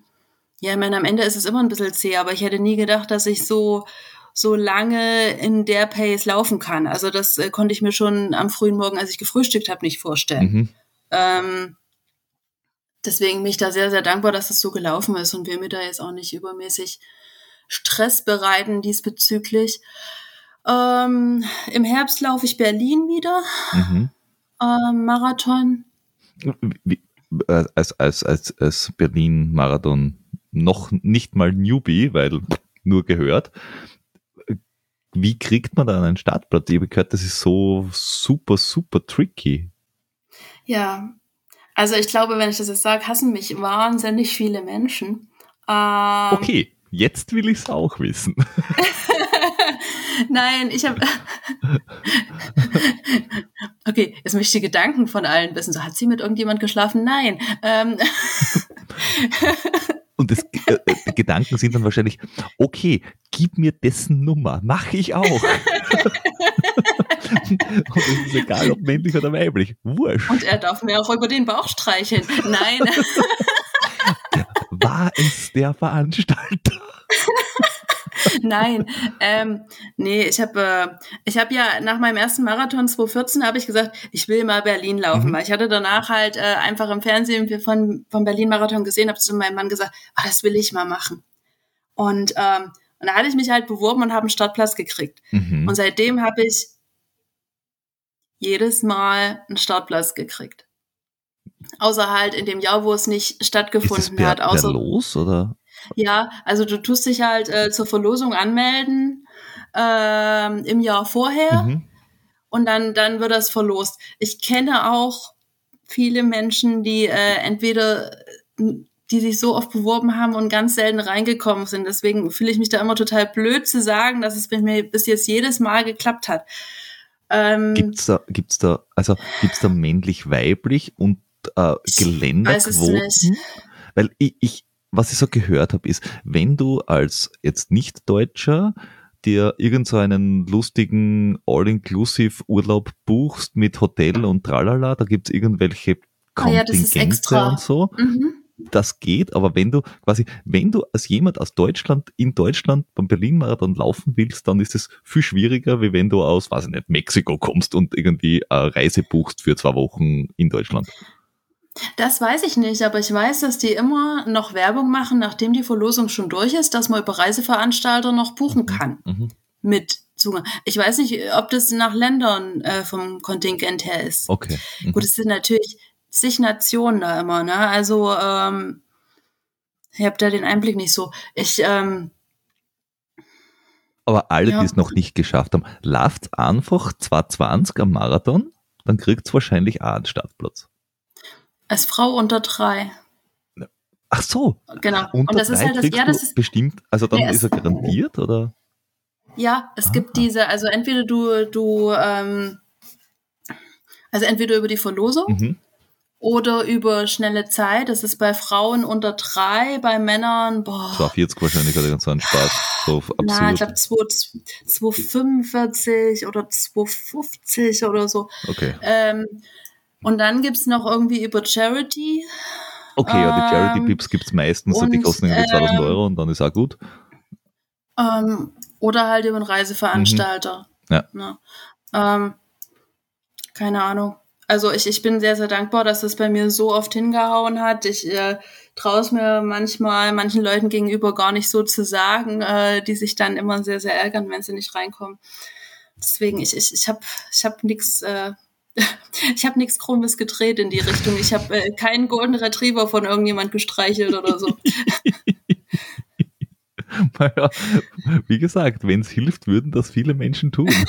ja, ich meine, am Ende ist es immer ein bisschen zäh, aber ich hätte nie gedacht, dass ich so so lange in der Pace laufen kann. Also das äh, konnte ich mir schon am frühen Morgen, als ich gefrühstückt habe, nicht vorstellen. Mhm. Ähm, deswegen bin ich da sehr, sehr dankbar, dass das so gelaufen ist und will mir da jetzt auch nicht übermäßig Stress bereiten diesbezüglich. Ähm, Im Herbst laufe ich Berlin wieder. Mhm. Ähm, Marathon. Wie, äh, als, als, als, als Berlin-Marathon noch nicht mal Newbie, weil nur gehört wie kriegt man da einen Startplatz? Ich habe gehört, das ist so super, super tricky. Ja, also ich glaube, wenn ich das jetzt sage, hassen mich wahnsinnig viele Menschen. Ähm, okay, jetzt will ich es auch wissen. Nein, ich habe. okay, jetzt möchte ich die Gedanken von allen wissen. So, hat sie mit irgendjemand geschlafen? Nein. Ähm Und das, äh, die Gedanken sind dann wahrscheinlich, okay, gib mir dessen Nummer, mache ich auch. und es ist egal, ob männlich oder weiblich. Wurscht. Und er darf mir auch über den Bauch streicheln. Nein. War es der Veranstalter? Nein, ähm, nee, ich habe äh, ich habe ja nach meinem ersten Marathon 2014 habe ich gesagt, ich will mal Berlin laufen, mhm. weil ich hatte danach halt äh, einfach im Fernsehen von vom Berlin Marathon gesehen, habe zu meinem Mann gesagt, ah, das will ich mal machen. Und ähm, und da hatte ich mich halt beworben und habe einen Startplatz gekriegt. Mhm. Und seitdem habe ich jedes Mal einen Startplatz gekriegt. Außer halt in dem Jahr, wo es nicht stattgefunden Ist das hat. Außer los oder? Ja, also du tust dich halt äh, zur Verlosung anmelden äh, im Jahr vorher mhm. und dann dann wird das verlost. Ich kenne auch viele Menschen, die äh, entweder die sich so oft beworben haben und ganz selten reingekommen sind. Deswegen fühle ich mich da immer total blöd zu sagen, dass es bei mir bis jetzt jedes Mal geklappt hat. Ähm, gibt's da, gibt's da, also gibt's da männlich-weiblich und äh, Geländerquoten? Weil ich, ich, was ich so gehört habe, ist, wenn du als jetzt Nicht-Deutscher dir irgend so einen lustigen All-Inclusive-Urlaub buchst mit Hotel und tralala, da gibt's irgendwelche Kontingente ah ja, und so. Mhm das geht, aber wenn du quasi, wenn du als jemand aus Deutschland in Deutschland beim Berlin-Marathon laufen willst, dann ist es viel schwieriger, wie wenn du aus, weiß ich nicht, Mexiko kommst und irgendwie eine Reise buchst für zwei Wochen in Deutschland. Das weiß ich nicht, aber ich weiß, dass die immer noch Werbung machen, nachdem die Verlosung schon durch ist, dass man über Reiseveranstalter noch buchen mhm. kann. Mhm. Mit Zugang. Ich weiß nicht, ob das nach Ländern äh, vom Kontingent her ist. Okay. Mhm. Gut, es sind natürlich zig Nationen da immer, ne? Also, ähm, ich habe da den Einblick nicht so. Ich, ähm, aber alle, ja. die es noch nicht geschafft haben, lauft einfach 220 am Marathon, dann kriegt es wahrscheinlich auch einen Startplatz. Als Frau unter drei. Ach so. Genau. Unter und das ist halt das, ja, das ist bestimmt, also dann nee, ist er garantiert, oder? Ja, es ah. gibt diese, also entweder du, du, ähm, also entweder über die Verlosung mhm oder über schnelle Zeit. Das ist bei Frauen unter drei, bei Männern, boah. 240 wahrscheinlich hat er ganz einen Spaß. So absurd. Na, ich glaube 245 oder 250 oder so. Okay. Ähm, und dann gibt's noch irgendwie über Charity. Okay, ja, die Charity-Pips ähm, gibt's meistens und, und, die kosten irgendwie 2000 ähm, Euro und dann ist auch gut. Ähm, oder halt über einen Reiseveranstalter. Mhm. Ja. Ne? Ähm, keine Ahnung also ich, ich bin sehr, sehr dankbar, dass das bei mir so oft hingehauen hat. Ich äh, traue es mir manchmal manchen Leuten gegenüber gar nicht so zu sagen, äh, die sich dann immer sehr, sehr ärgern, wenn sie nicht reinkommen. Deswegen, ich, ich, ich habe ich hab nichts. Äh, ich habe nichts Krummes gedreht in die Richtung. Ich habe äh, keinen Golden Retriever von irgendjemand gestreichelt oder so. naja, wie gesagt, wenn es hilft, würden das viele Menschen tun.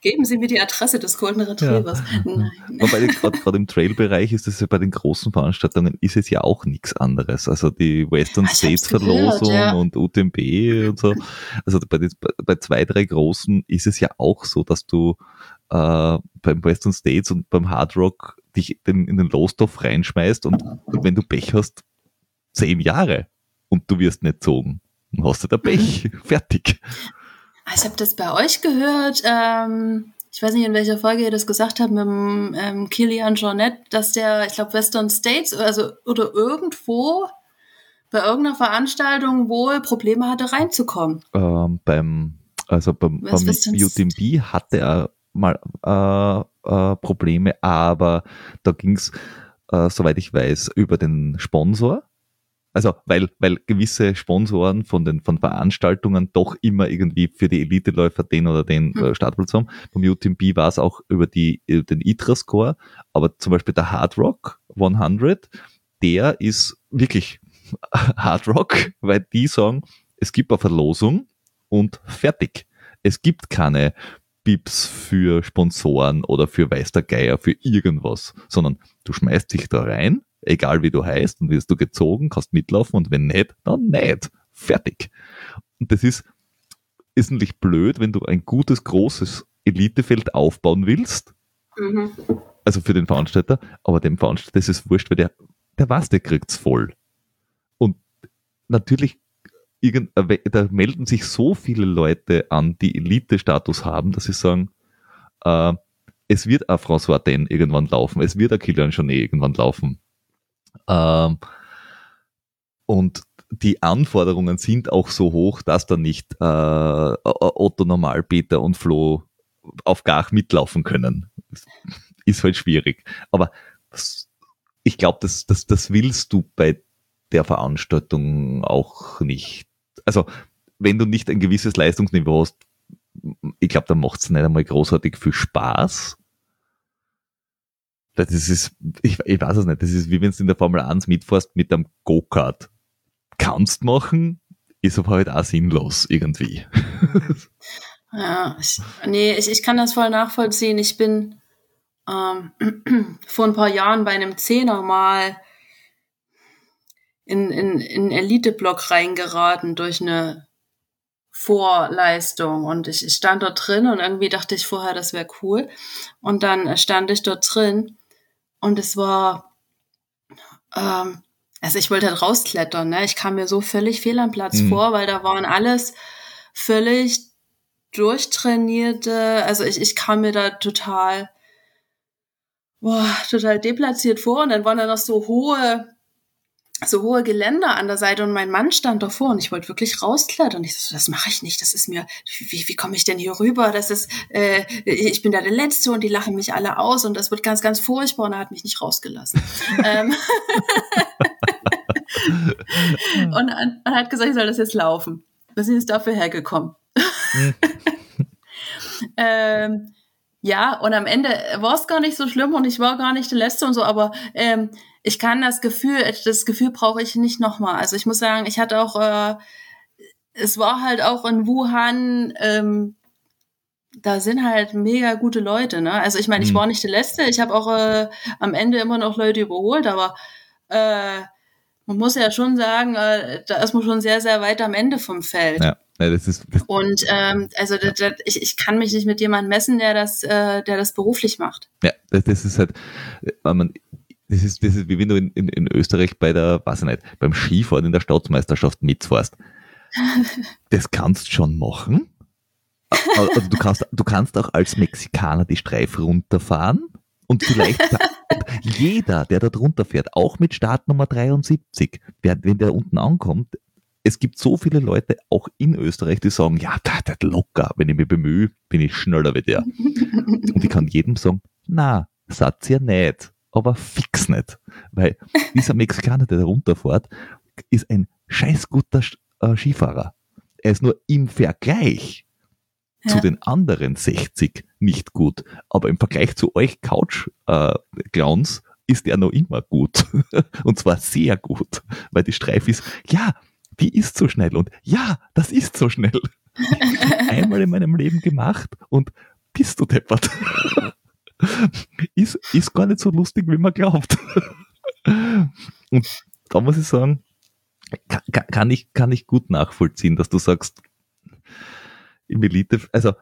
Geben Sie mir die Adresse des Golden Retrievers. Ja. Nein. Wobei gerade im Trail-Bereich ist es ja bei den großen Veranstaltungen ist es ja auch nichts anderes. Also die Western ah, States Verlosung ja. und UTMB und so. Also bei, den, bei zwei, drei großen ist es ja auch so, dass du äh, beim Western States und beim Hard Rock dich in, den Lostopf reinschmeißt und wenn du Pech hast, zehn Jahre und du wirst nicht zogen. Dann hast du da Pech. Mhm. Fertig. Ich habe das bei euch gehört. Ähm, ich weiß nicht, in welcher Folge ihr das gesagt habt mit dem ähm, Kilian Jornet, dass der, ich glaube, Western States, also oder irgendwo bei irgendeiner Veranstaltung wohl Probleme hatte, reinzukommen. Ähm, beim, also beim, beim UTMB hatte er mal äh, äh, Probleme, aber da ging's, äh, soweit ich weiß, über den Sponsor. Also, weil, weil gewisse Sponsoren von den von Veranstaltungen doch immer irgendwie für die Eliteläufer den oder den mhm. Startplatz haben. Beim UTMB war es auch über die, den ITRA-Score, aber zum Beispiel der Hard Rock 100, der ist wirklich Hard Rock, weil die sagen, es gibt eine Verlosung und fertig. Es gibt keine Bips für Sponsoren oder für weiß der Geier, für irgendwas, sondern du schmeißt dich da rein, egal wie du heißt und wirst du gezogen, kannst mitlaufen und wenn nicht, dann nicht. Fertig. Und das ist, natürlich blöd, wenn du ein gutes, großes Elitefeld aufbauen willst. Mhm. Also für den Veranstalter, aber dem Veranstalter ist es wurscht, weil der, der weiß, der kriegt's voll. Und natürlich irgend, äh, da melden sich so viele Leute an, die Elite-Status haben, dass sie sagen, äh, es wird ein François Den irgendwann laufen, es wird ein Kilian Jornet irgendwann laufen. Ähm, und die Anforderungen sind auch so hoch, dass da nicht äh, Otto Normal, Peter und Flo auf Gach mitlaufen können. Ist halt schwierig. Aber ich glaube, das, das, das willst du bei der Veranstaltung auch nicht. Also, wenn du nicht ein gewisses Leistungsniveau hast, ich glaube, dann macht es nicht einmal großartig viel Spaß. Das ist, ich, ich weiß es nicht, das ist wie wenn du in der Formel 1 mitfährst mit einem Go-Kart. Kannst machen, ist aber halt auch sinnlos irgendwie. Ja, ich, nee, ich, ich kann das voll nachvollziehen. Ich bin ähm, vor ein paar Jahren bei einem Zehner mal in, in, in Elite-Block reingeraten durch eine Vorleistung und ich, ich stand dort drin und irgendwie dachte ich vorher, das wäre cool. Und dann stand ich dort drin und es war, ähm, also ich wollte halt rausklettern, ne? Ich kam mir so völlig fehl am Platz mhm. vor, weil da waren alles völlig durchtrainierte, also ich, ich kam mir da total, boah, total deplatziert vor und dann waren da noch so hohe, so hohe Geländer an der Seite und mein Mann stand davor und ich wollte wirklich rausklettern. Ich so, das mache ich nicht, das ist mir, wie, wie komme ich denn hier rüber? Das ist, äh, ich bin da der Letzte und die lachen mich alle aus und das wird ganz, ganz furchtbar und er hat mich nicht rausgelassen. ähm, und er hat gesagt, ich soll das jetzt laufen. Wir sind jetzt dafür hergekommen. Hm. ähm, ja, und am Ende war es gar nicht so schlimm und ich war gar nicht der Letzte und so, aber ähm, ich kann das Gefühl, das Gefühl brauche ich nicht nochmal. Also ich muss sagen, ich hatte auch, äh, es war halt auch in Wuhan, ähm, da sind halt mega gute Leute, ne? Also ich meine, ich mhm. war nicht der Letzte, ich habe auch äh, am Ende immer noch Leute überholt, aber äh, man muss ja schon sagen, äh, da ist man schon sehr, sehr weit am Ende vom Feld. Ja. Ja, das ist, das und ähm, also das, das, ich, ich kann mich nicht mit jemandem messen, der das, äh, der das beruflich macht. Ja, das, das ist halt, äh, man, das ist, das ist wie wenn du in, in, in Österreich bei der, weiß ich nicht, beim Skifahren in der Staatsmeisterschaft mitfährst. Das kannst schon machen. Also du kannst, du kannst auch als Mexikaner die Streife runterfahren und vielleicht jeder, der da drunter fährt, auch mit Startnummer 73, wenn der unten ankommt, es gibt so viele Leute auch in Österreich, die sagen, ja, das, das locker, wenn ich mich bemühe, bin ich schneller wie der. Und ich kann jedem sagen, na, Satz ja nicht, aber fix nicht. Weil dieser Mexikaner, der da runterfährt, ist ein scheiß guter äh, Skifahrer. Er ist nur im Vergleich ja. zu den anderen 60 nicht gut. Aber im Vergleich zu euch Couch-Clowns äh, ist er noch immer gut. Und zwar sehr gut. Weil die Streife ist, ja, die ist so schnell. Und ja, das ist so schnell. Einmal in meinem Leben gemacht und bist du deppert. ist, ist gar nicht so lustig, wie man glaubt. und da muss ich sagen, kann, kann, ich, kann ich gut nachvollziehen, dass du sagst, im Elite, also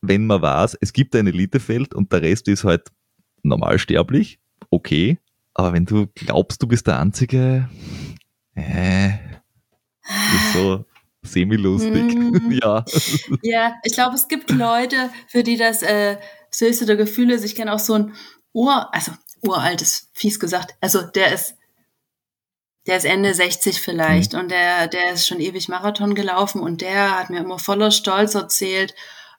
wenn man weiß, es gibt ein Elitefeld und der Rest ist halt normalsterblich, okay, aber wenn du glaubst, du bist der Einzige, äh, ist so semi-lustig. Mm. ja. Ja, ich glaube, es gibt Leute, für die das äh, das höchste der Gefühle ist. Ich kenne auch so ein Ur, also uraltes, fies gesagt. Also der ist, der ist Ende 60 vielleicht mhm. und der, der ist schon ewig Marathon gelaufen und der hat mir immer voller Stolz erzählt,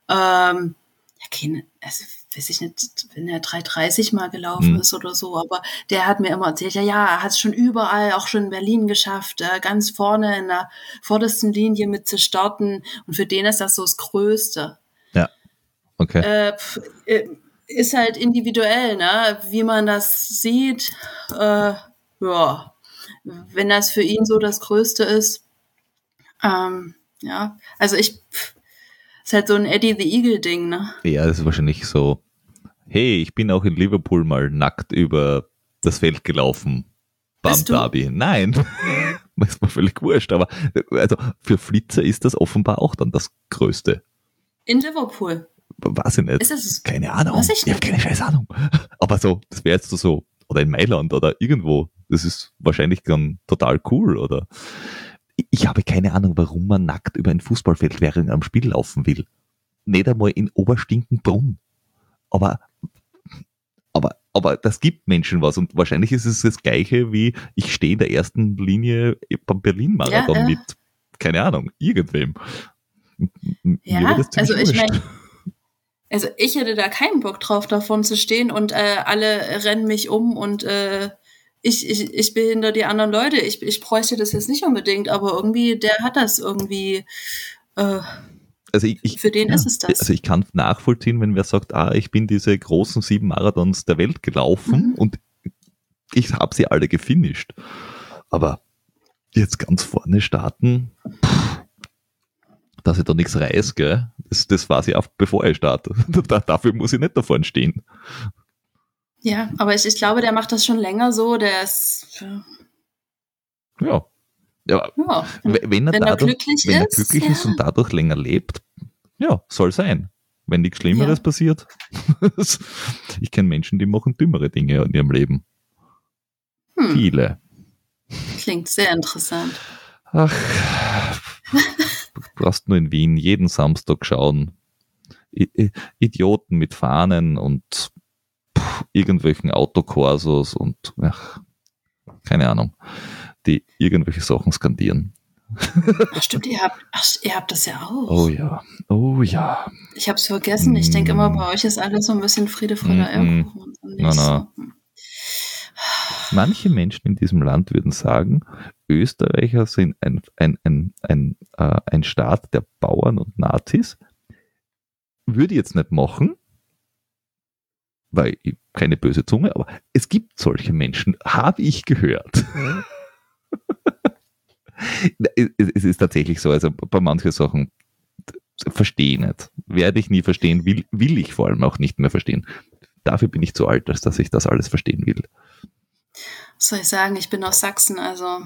ähm, ja, keine, also weiß ich nicht, wenn er 3,30 mal gelaufen mhm. ist oder so, aber der hat mir immer erzählt, ja, ja, er hat es schon überall, auch schon in Berlin geschafft, äh, ganz vorne in der vordersten Linie mit zu starten und für den ist das so das Größte. Ja, okay. Äh, äh, ist halt individuell, ne, wie man das sieht, äh, ja, wenn das für ihn so das Größte ist, ähm, ja, also ich, ist halt so ein Eddie the Eagle-Ding, ne? Ja, das ist wahrscheinlich so. Hey, ich bin auch in Liverpool mal nackt über das Feld gelaufen. Beim Derby. Nein. ist mir völlig wurscht. Aber also für Flitzer ist das offenbar auch dann das Größte. In Liverpool. Weiß ich nicht. Ist das, keine Ahnung. Ich, ich habe keine scheiß Ahnung. Aber so, das wäre jetzt so, oder in Mailand oder irgendwo. Das ist wahrscheinlich dann total cool, oder? ich habe keine Ahnung, warum man nackt über ein Fußballfeld während am Spiel laufen will. Nicht einmal in Oberstinkenbrunn. Aber, aber, aber das gibt Menschen was und wahrscheinlich ist es das Gleiche wie ich stehe in der ersten Linie beim Berlin-Marathon ja, ja. mit, keine Ahnung, irgendwem. Ja, also ich meine, also ich hätte da keinen Bock drauf, davon zu stehen und äh, alle rennen mich um und äh, ich, ich, ich behindere die anderen Leute. Ich, ich bräuchte das jetzt nicht unbedingt, aber irgendwie, der hat das irgendwie. Äh, also ich, ich, für den ja, ist es das. Also ich kann nachvollziehen, wenn wer sagt, ah, ich bin diese großen sieben Marathons der Welt gelaufen mhm. und ich habe sie alle gefinisht. Aber jetzt ganz vorne starten, pff, dass ich da nichts reiß, gell, das, das weiß ich auch, bevor ich starte. Dafür muss ich nicht da vorne stehen. Ja, aber ich, ich glaube, der macht das schon länger so, der ist. Ja. ja. ja. Wenn, er, wenn dadurch, er glücklich, wenn er glücklich ist, ist und dadurch länger lebt, ja, soll sein. Wenn nichts Schlimmeres ja. passiert. ich kenne Menschen, die machen dümmere Dinge in ihrem Leben. Hm. Viele. Klingt sehr interessant. Ach, du brauchst nur in Wien jeden Samstag schauen. I Idioten mit Fahnen und irgendwelchen Autokorsos und ach, keine Ahnung, die irgendwelche Sachen skandieren. Ach, stimmt, ihr habt, ach, ihr habt das ja auch. Oh ja, oh ja. Ich habe es vergessen. Ich denke immer, bei euch ist alles so ein bisschen Friede, Freude, Eierkuchen. Mm -mm. Na, na. Manche Menschen in diesem Land würden sagen, Österreicher sind ein, ein, ein, ein, äh, ein Staat der Bauern und Nazis. Würde ich jetzt nicht machen, weil ich, keine böse Zunge, aber es gibt solche Menschen, habe ich gehört. es ist tatsächlich so, also bei manchen Sachen verstehe ich nicht. Werde ich nie verstehen, will, will ich vor allem auch nicht mehr verstehen. Dafür bin ich zu alt, als dass ich das alles verstehen will. Was soll ich sagen? Ich bin aus Sachsen, also.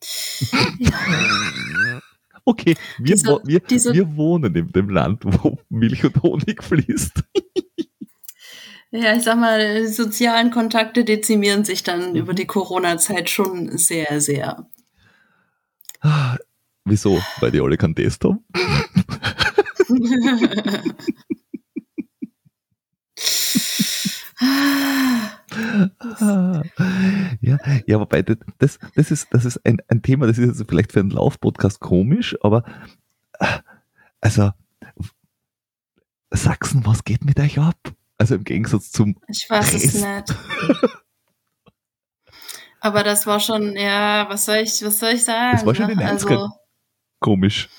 Okay, wir, diese, wir, diese, wir wohnen in dem Land, wo Milch und Honig fließt. Ja, ich sag mal, die sozialen Kontakte dezimieren sich dann mhm. über die Corona-Zeit schon sehr, sehr. Wieso? Weil die alle keinen Test haben? Ja, wobei das, das ist, das ist ein, ein Thema, das ist jetzt vielleicht für einen Lauf-Podcast komisch, aber also Sachsen, was geht mit euch ab? Also im Gegensatz zum. Ich weiß Rest. es nicht. Aber das war schon, ja, was soll ich, was soll ich sagen? Das war schon in also, komisch.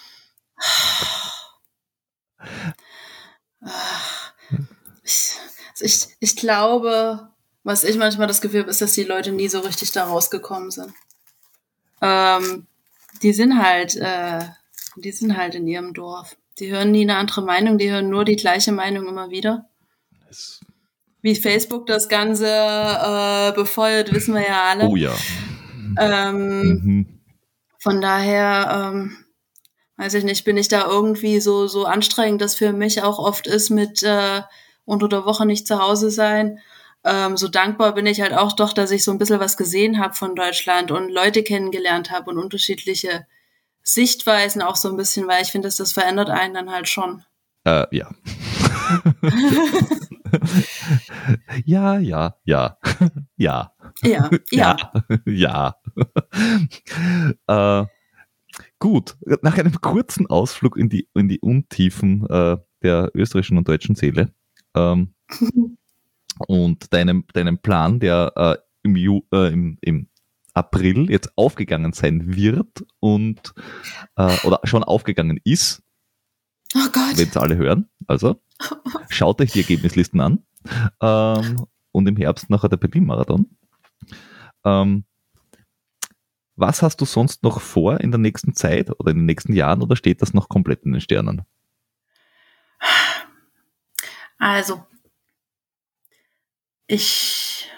Ich, ich, ich glaube, was ich manchmal das Gefühl habe, ist, dass die Leute nie so richtig da rausgekommen sind. Ähm, die sind halt, äh, die sind halt in ihrem Dorf. Die hören nie eine andere Meinung, die hören nur die gleiche Meinung immer wieder. Wie Facebook das Ganze äh, befeuert, wissen wir ja alle. Oh ja. Ähm, mhm. Von daher, ähm, weiß ich nicht, bin ich da irgendwie so, so anstrengend, dass für mich auch oft ist mit äh, unter der Woche nicht zu Hause sein. Ähm, so dankbar bin ich halt auch doch, dass ich so ein bisschen was gesehen habe von Deutschland und Leute kennengelernt habe und unterschiedliche Sichtweisen auch so ein bisschen, weil ich finde, dass das verändert einen dann halt schon. Äh, ja. ja, ja, ja, ja. Ja, ja. Ja. ja. äh, gut, nach einem kurzen Ausflug in die, in die Untiefen äh, der österreichischen und deutschen Seele ähm, und deinem, deinem Plan, der äh, im, Ju, äh, im, im April jetzt aufgegangen sein wird und äh, oder schon aufgegangen ist. Oh Gott. Wenn es alle hören. Also schaut euch die Ergebnislisten an. Ähm, und im Herbst nachher der Berlin-Marathon. Ähm, was hast du sonst noch vor in der nächsten Zeit oder in den nächsten Jahren oder steht das noch komplett in den Sternen? Also, ich,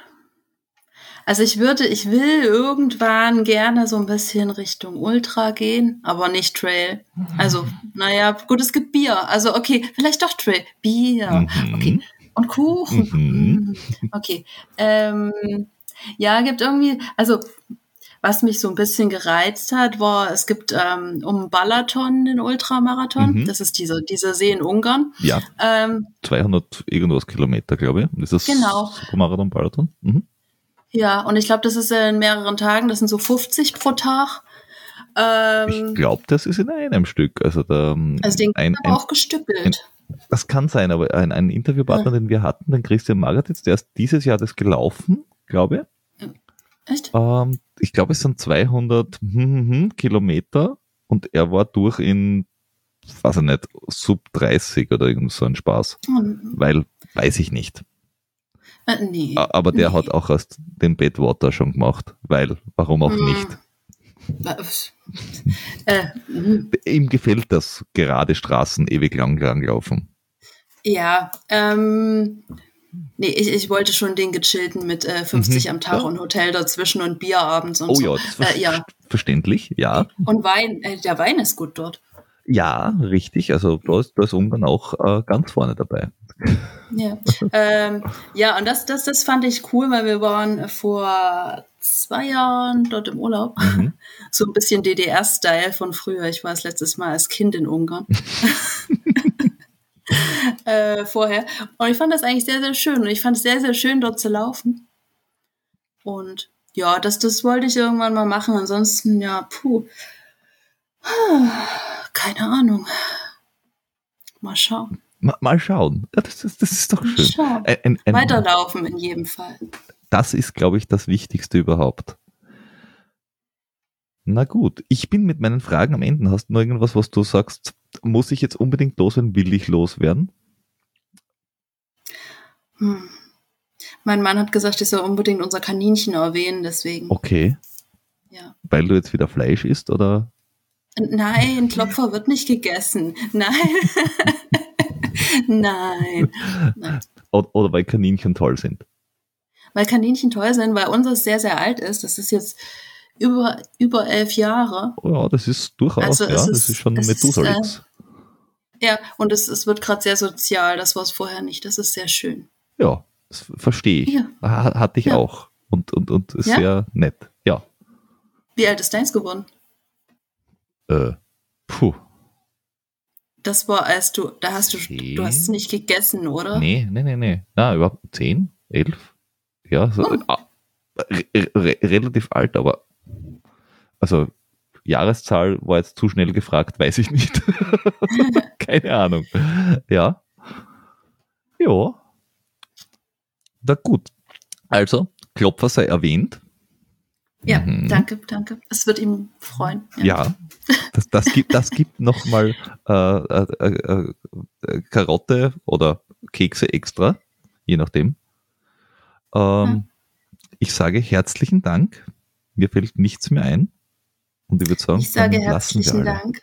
also ich würde, ich will irgendwann gerne so ein bisschen Richtung Ultra gehen, aber nicht Trail. Also, naja, gut, es gibt Bier. Also, okay, vielleicht doch Trail. Bier. Mhm. Okay. Und Kuchen. Mhm. Okay. Ähm, ja, gibt irgendwie, also was mich so ein bisschen gereizt hat, war, es gibt ähm, um Balaton den Ultramarathon. Mhm. Das ist diese, diese See in Ungarn. Ja, Ähm, 200 irgendwas Kilometer, glaube ich. Ist das Genau. Marathon, Balaton? Mhm. ja, und ich glaube, das ist in mehreren Tagen, das sind so 50 pro Tag. Ähm, Ich glaube, das ist in einem Stück. Also, da, also den ein, ein, auch gestückelt. das kann sein, aber ein, ein Interviewpartner, den wir hatten, den Christian Magatitz, der ist dieses Jahr das gelaufen, glaube ich. Echt? Ähm, ich glaube, es sind 200 hm, hm, hm, Kilometer und er war durch in, weiß ich nicht, sub 30 oder irgend so ein Spaß. Hm, Weil, weiß ich nicht. äh, nee. Aber der Nee. hat auch erst den Badwater schon gemacht, weil, warum auch Hm. nicht? Was? äh, hm. Ihm gefällt das gerade Straßen ewig lang lang laufen. Ja, ähm, nee, ich, ich wollte schon den gechillten mit äh, 50 Mhm, am Tag ja. und Hotel dazwischen und Bier abends und Oh so. ja, das Äh, ja. verständlich, ja. Und Wein, äh, der Wein ist gut dort. Ja, richtig. Also da ist, da ist Ungarn auch äh, ganz vorne dabei. Ja, ähm, ja und das, das, das fand ich cool, weil wir waren vor zwei Jahren dort im Urlaub. Mhm. So ein bisschen DDR-Style von früher. Ich war das letztes Mal als Kind in Ungarn. äh, vorher. Und ich fand das eigentlich sehr, sehr schön. Und ich fand es sehr, sehr schön, dort zu laufen. Und ja, das, das wollte ich irgendwann mal machen. Ansonsten, ja, puh. Keine Ahnung. Mal schauen. Mal, mal schauen. Ja, das, ist, das ist doch schön. schauen. Ein, ein, ein, Weiterlaufen in jedem Fall. Das ist, glaube ich, das Wichtigste überhaupt. Na gut, ich bin mit meinen Fragen am Ende. Hast du noch irgendwas, was du sagst, muss ich jetzt unbedingt loswerden, will ich loswerden? Hm. Mein Mann hat gesagt, ich soll unbedingt unser Kaninchen erwähnen, deswegen. Okay, Ja. weil du jetzt wieder Fleisch isst oder? Nein, Klopfer wird nicht gegessen. Nein. Nein. Nein. Oder, weil Kaninchen toll sind? Weil Kaninchen toll sind, weil unseres sehr, sehr alt ist. Das ist jetzt über, über elf Jahre. Oh ja, das ist durchaus, Also ja, es das ist- ist schon es ist, Methusalix. Ja, und es, es wird gerade sehr sozial. Das war es vorher nicht. Das ist sehr schön. Ja, das verstehe ich. Ja. Ha- Hatte ich Ja. auch. Und, und, und ist Ja? sehr nett. Ja. Wie alt ist deins geworden? Äh, puh. Das war, als du, da hast du, Zehn? du hast es nicht gegessen, oder? Nee, nee, nee, nee. Na, überhaupt 10, 11? Ja, so, Oh. re re relativ alt, aber also Jahreszahl war jetzt zu schnell gefragt, weiß ich nicht. Keine Ahnung. Ja. Ja. Na gut. Also, Klopfer sei erwähnt. Ja, Mhm. danke, danke. Es wird ihm freuen. Ja. Das, das gibt, das gibt nochmal äh, äh, äh, äh, Karotte oder Kekse extra, je nachdem. Ähm, Ja. Ich sage herzlichen Dank. Mir fällt nichts mehr ein. Und ich würde sagen, Ich sage herzlichen. Dank.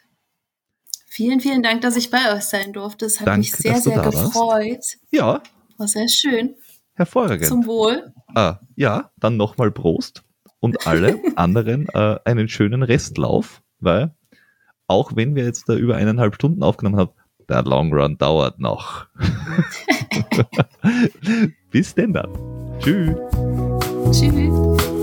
Vielen, vielen Dank, dass ich bei euch sein durfte. Es hat Danke, mich sehr, sehr da warst. gefreut. Ja, War sehr schön. hervorragend. Zum Wohl. Ah, ja, dann nochmal Prost und alle anderen äh, einen schönen Restlauf, weil auch wenn wir jetzt da über eineinhalb Stunden aufgenommen haben, der Long Run dauert noch. Bis denn dann. Tschüss. Tschüss.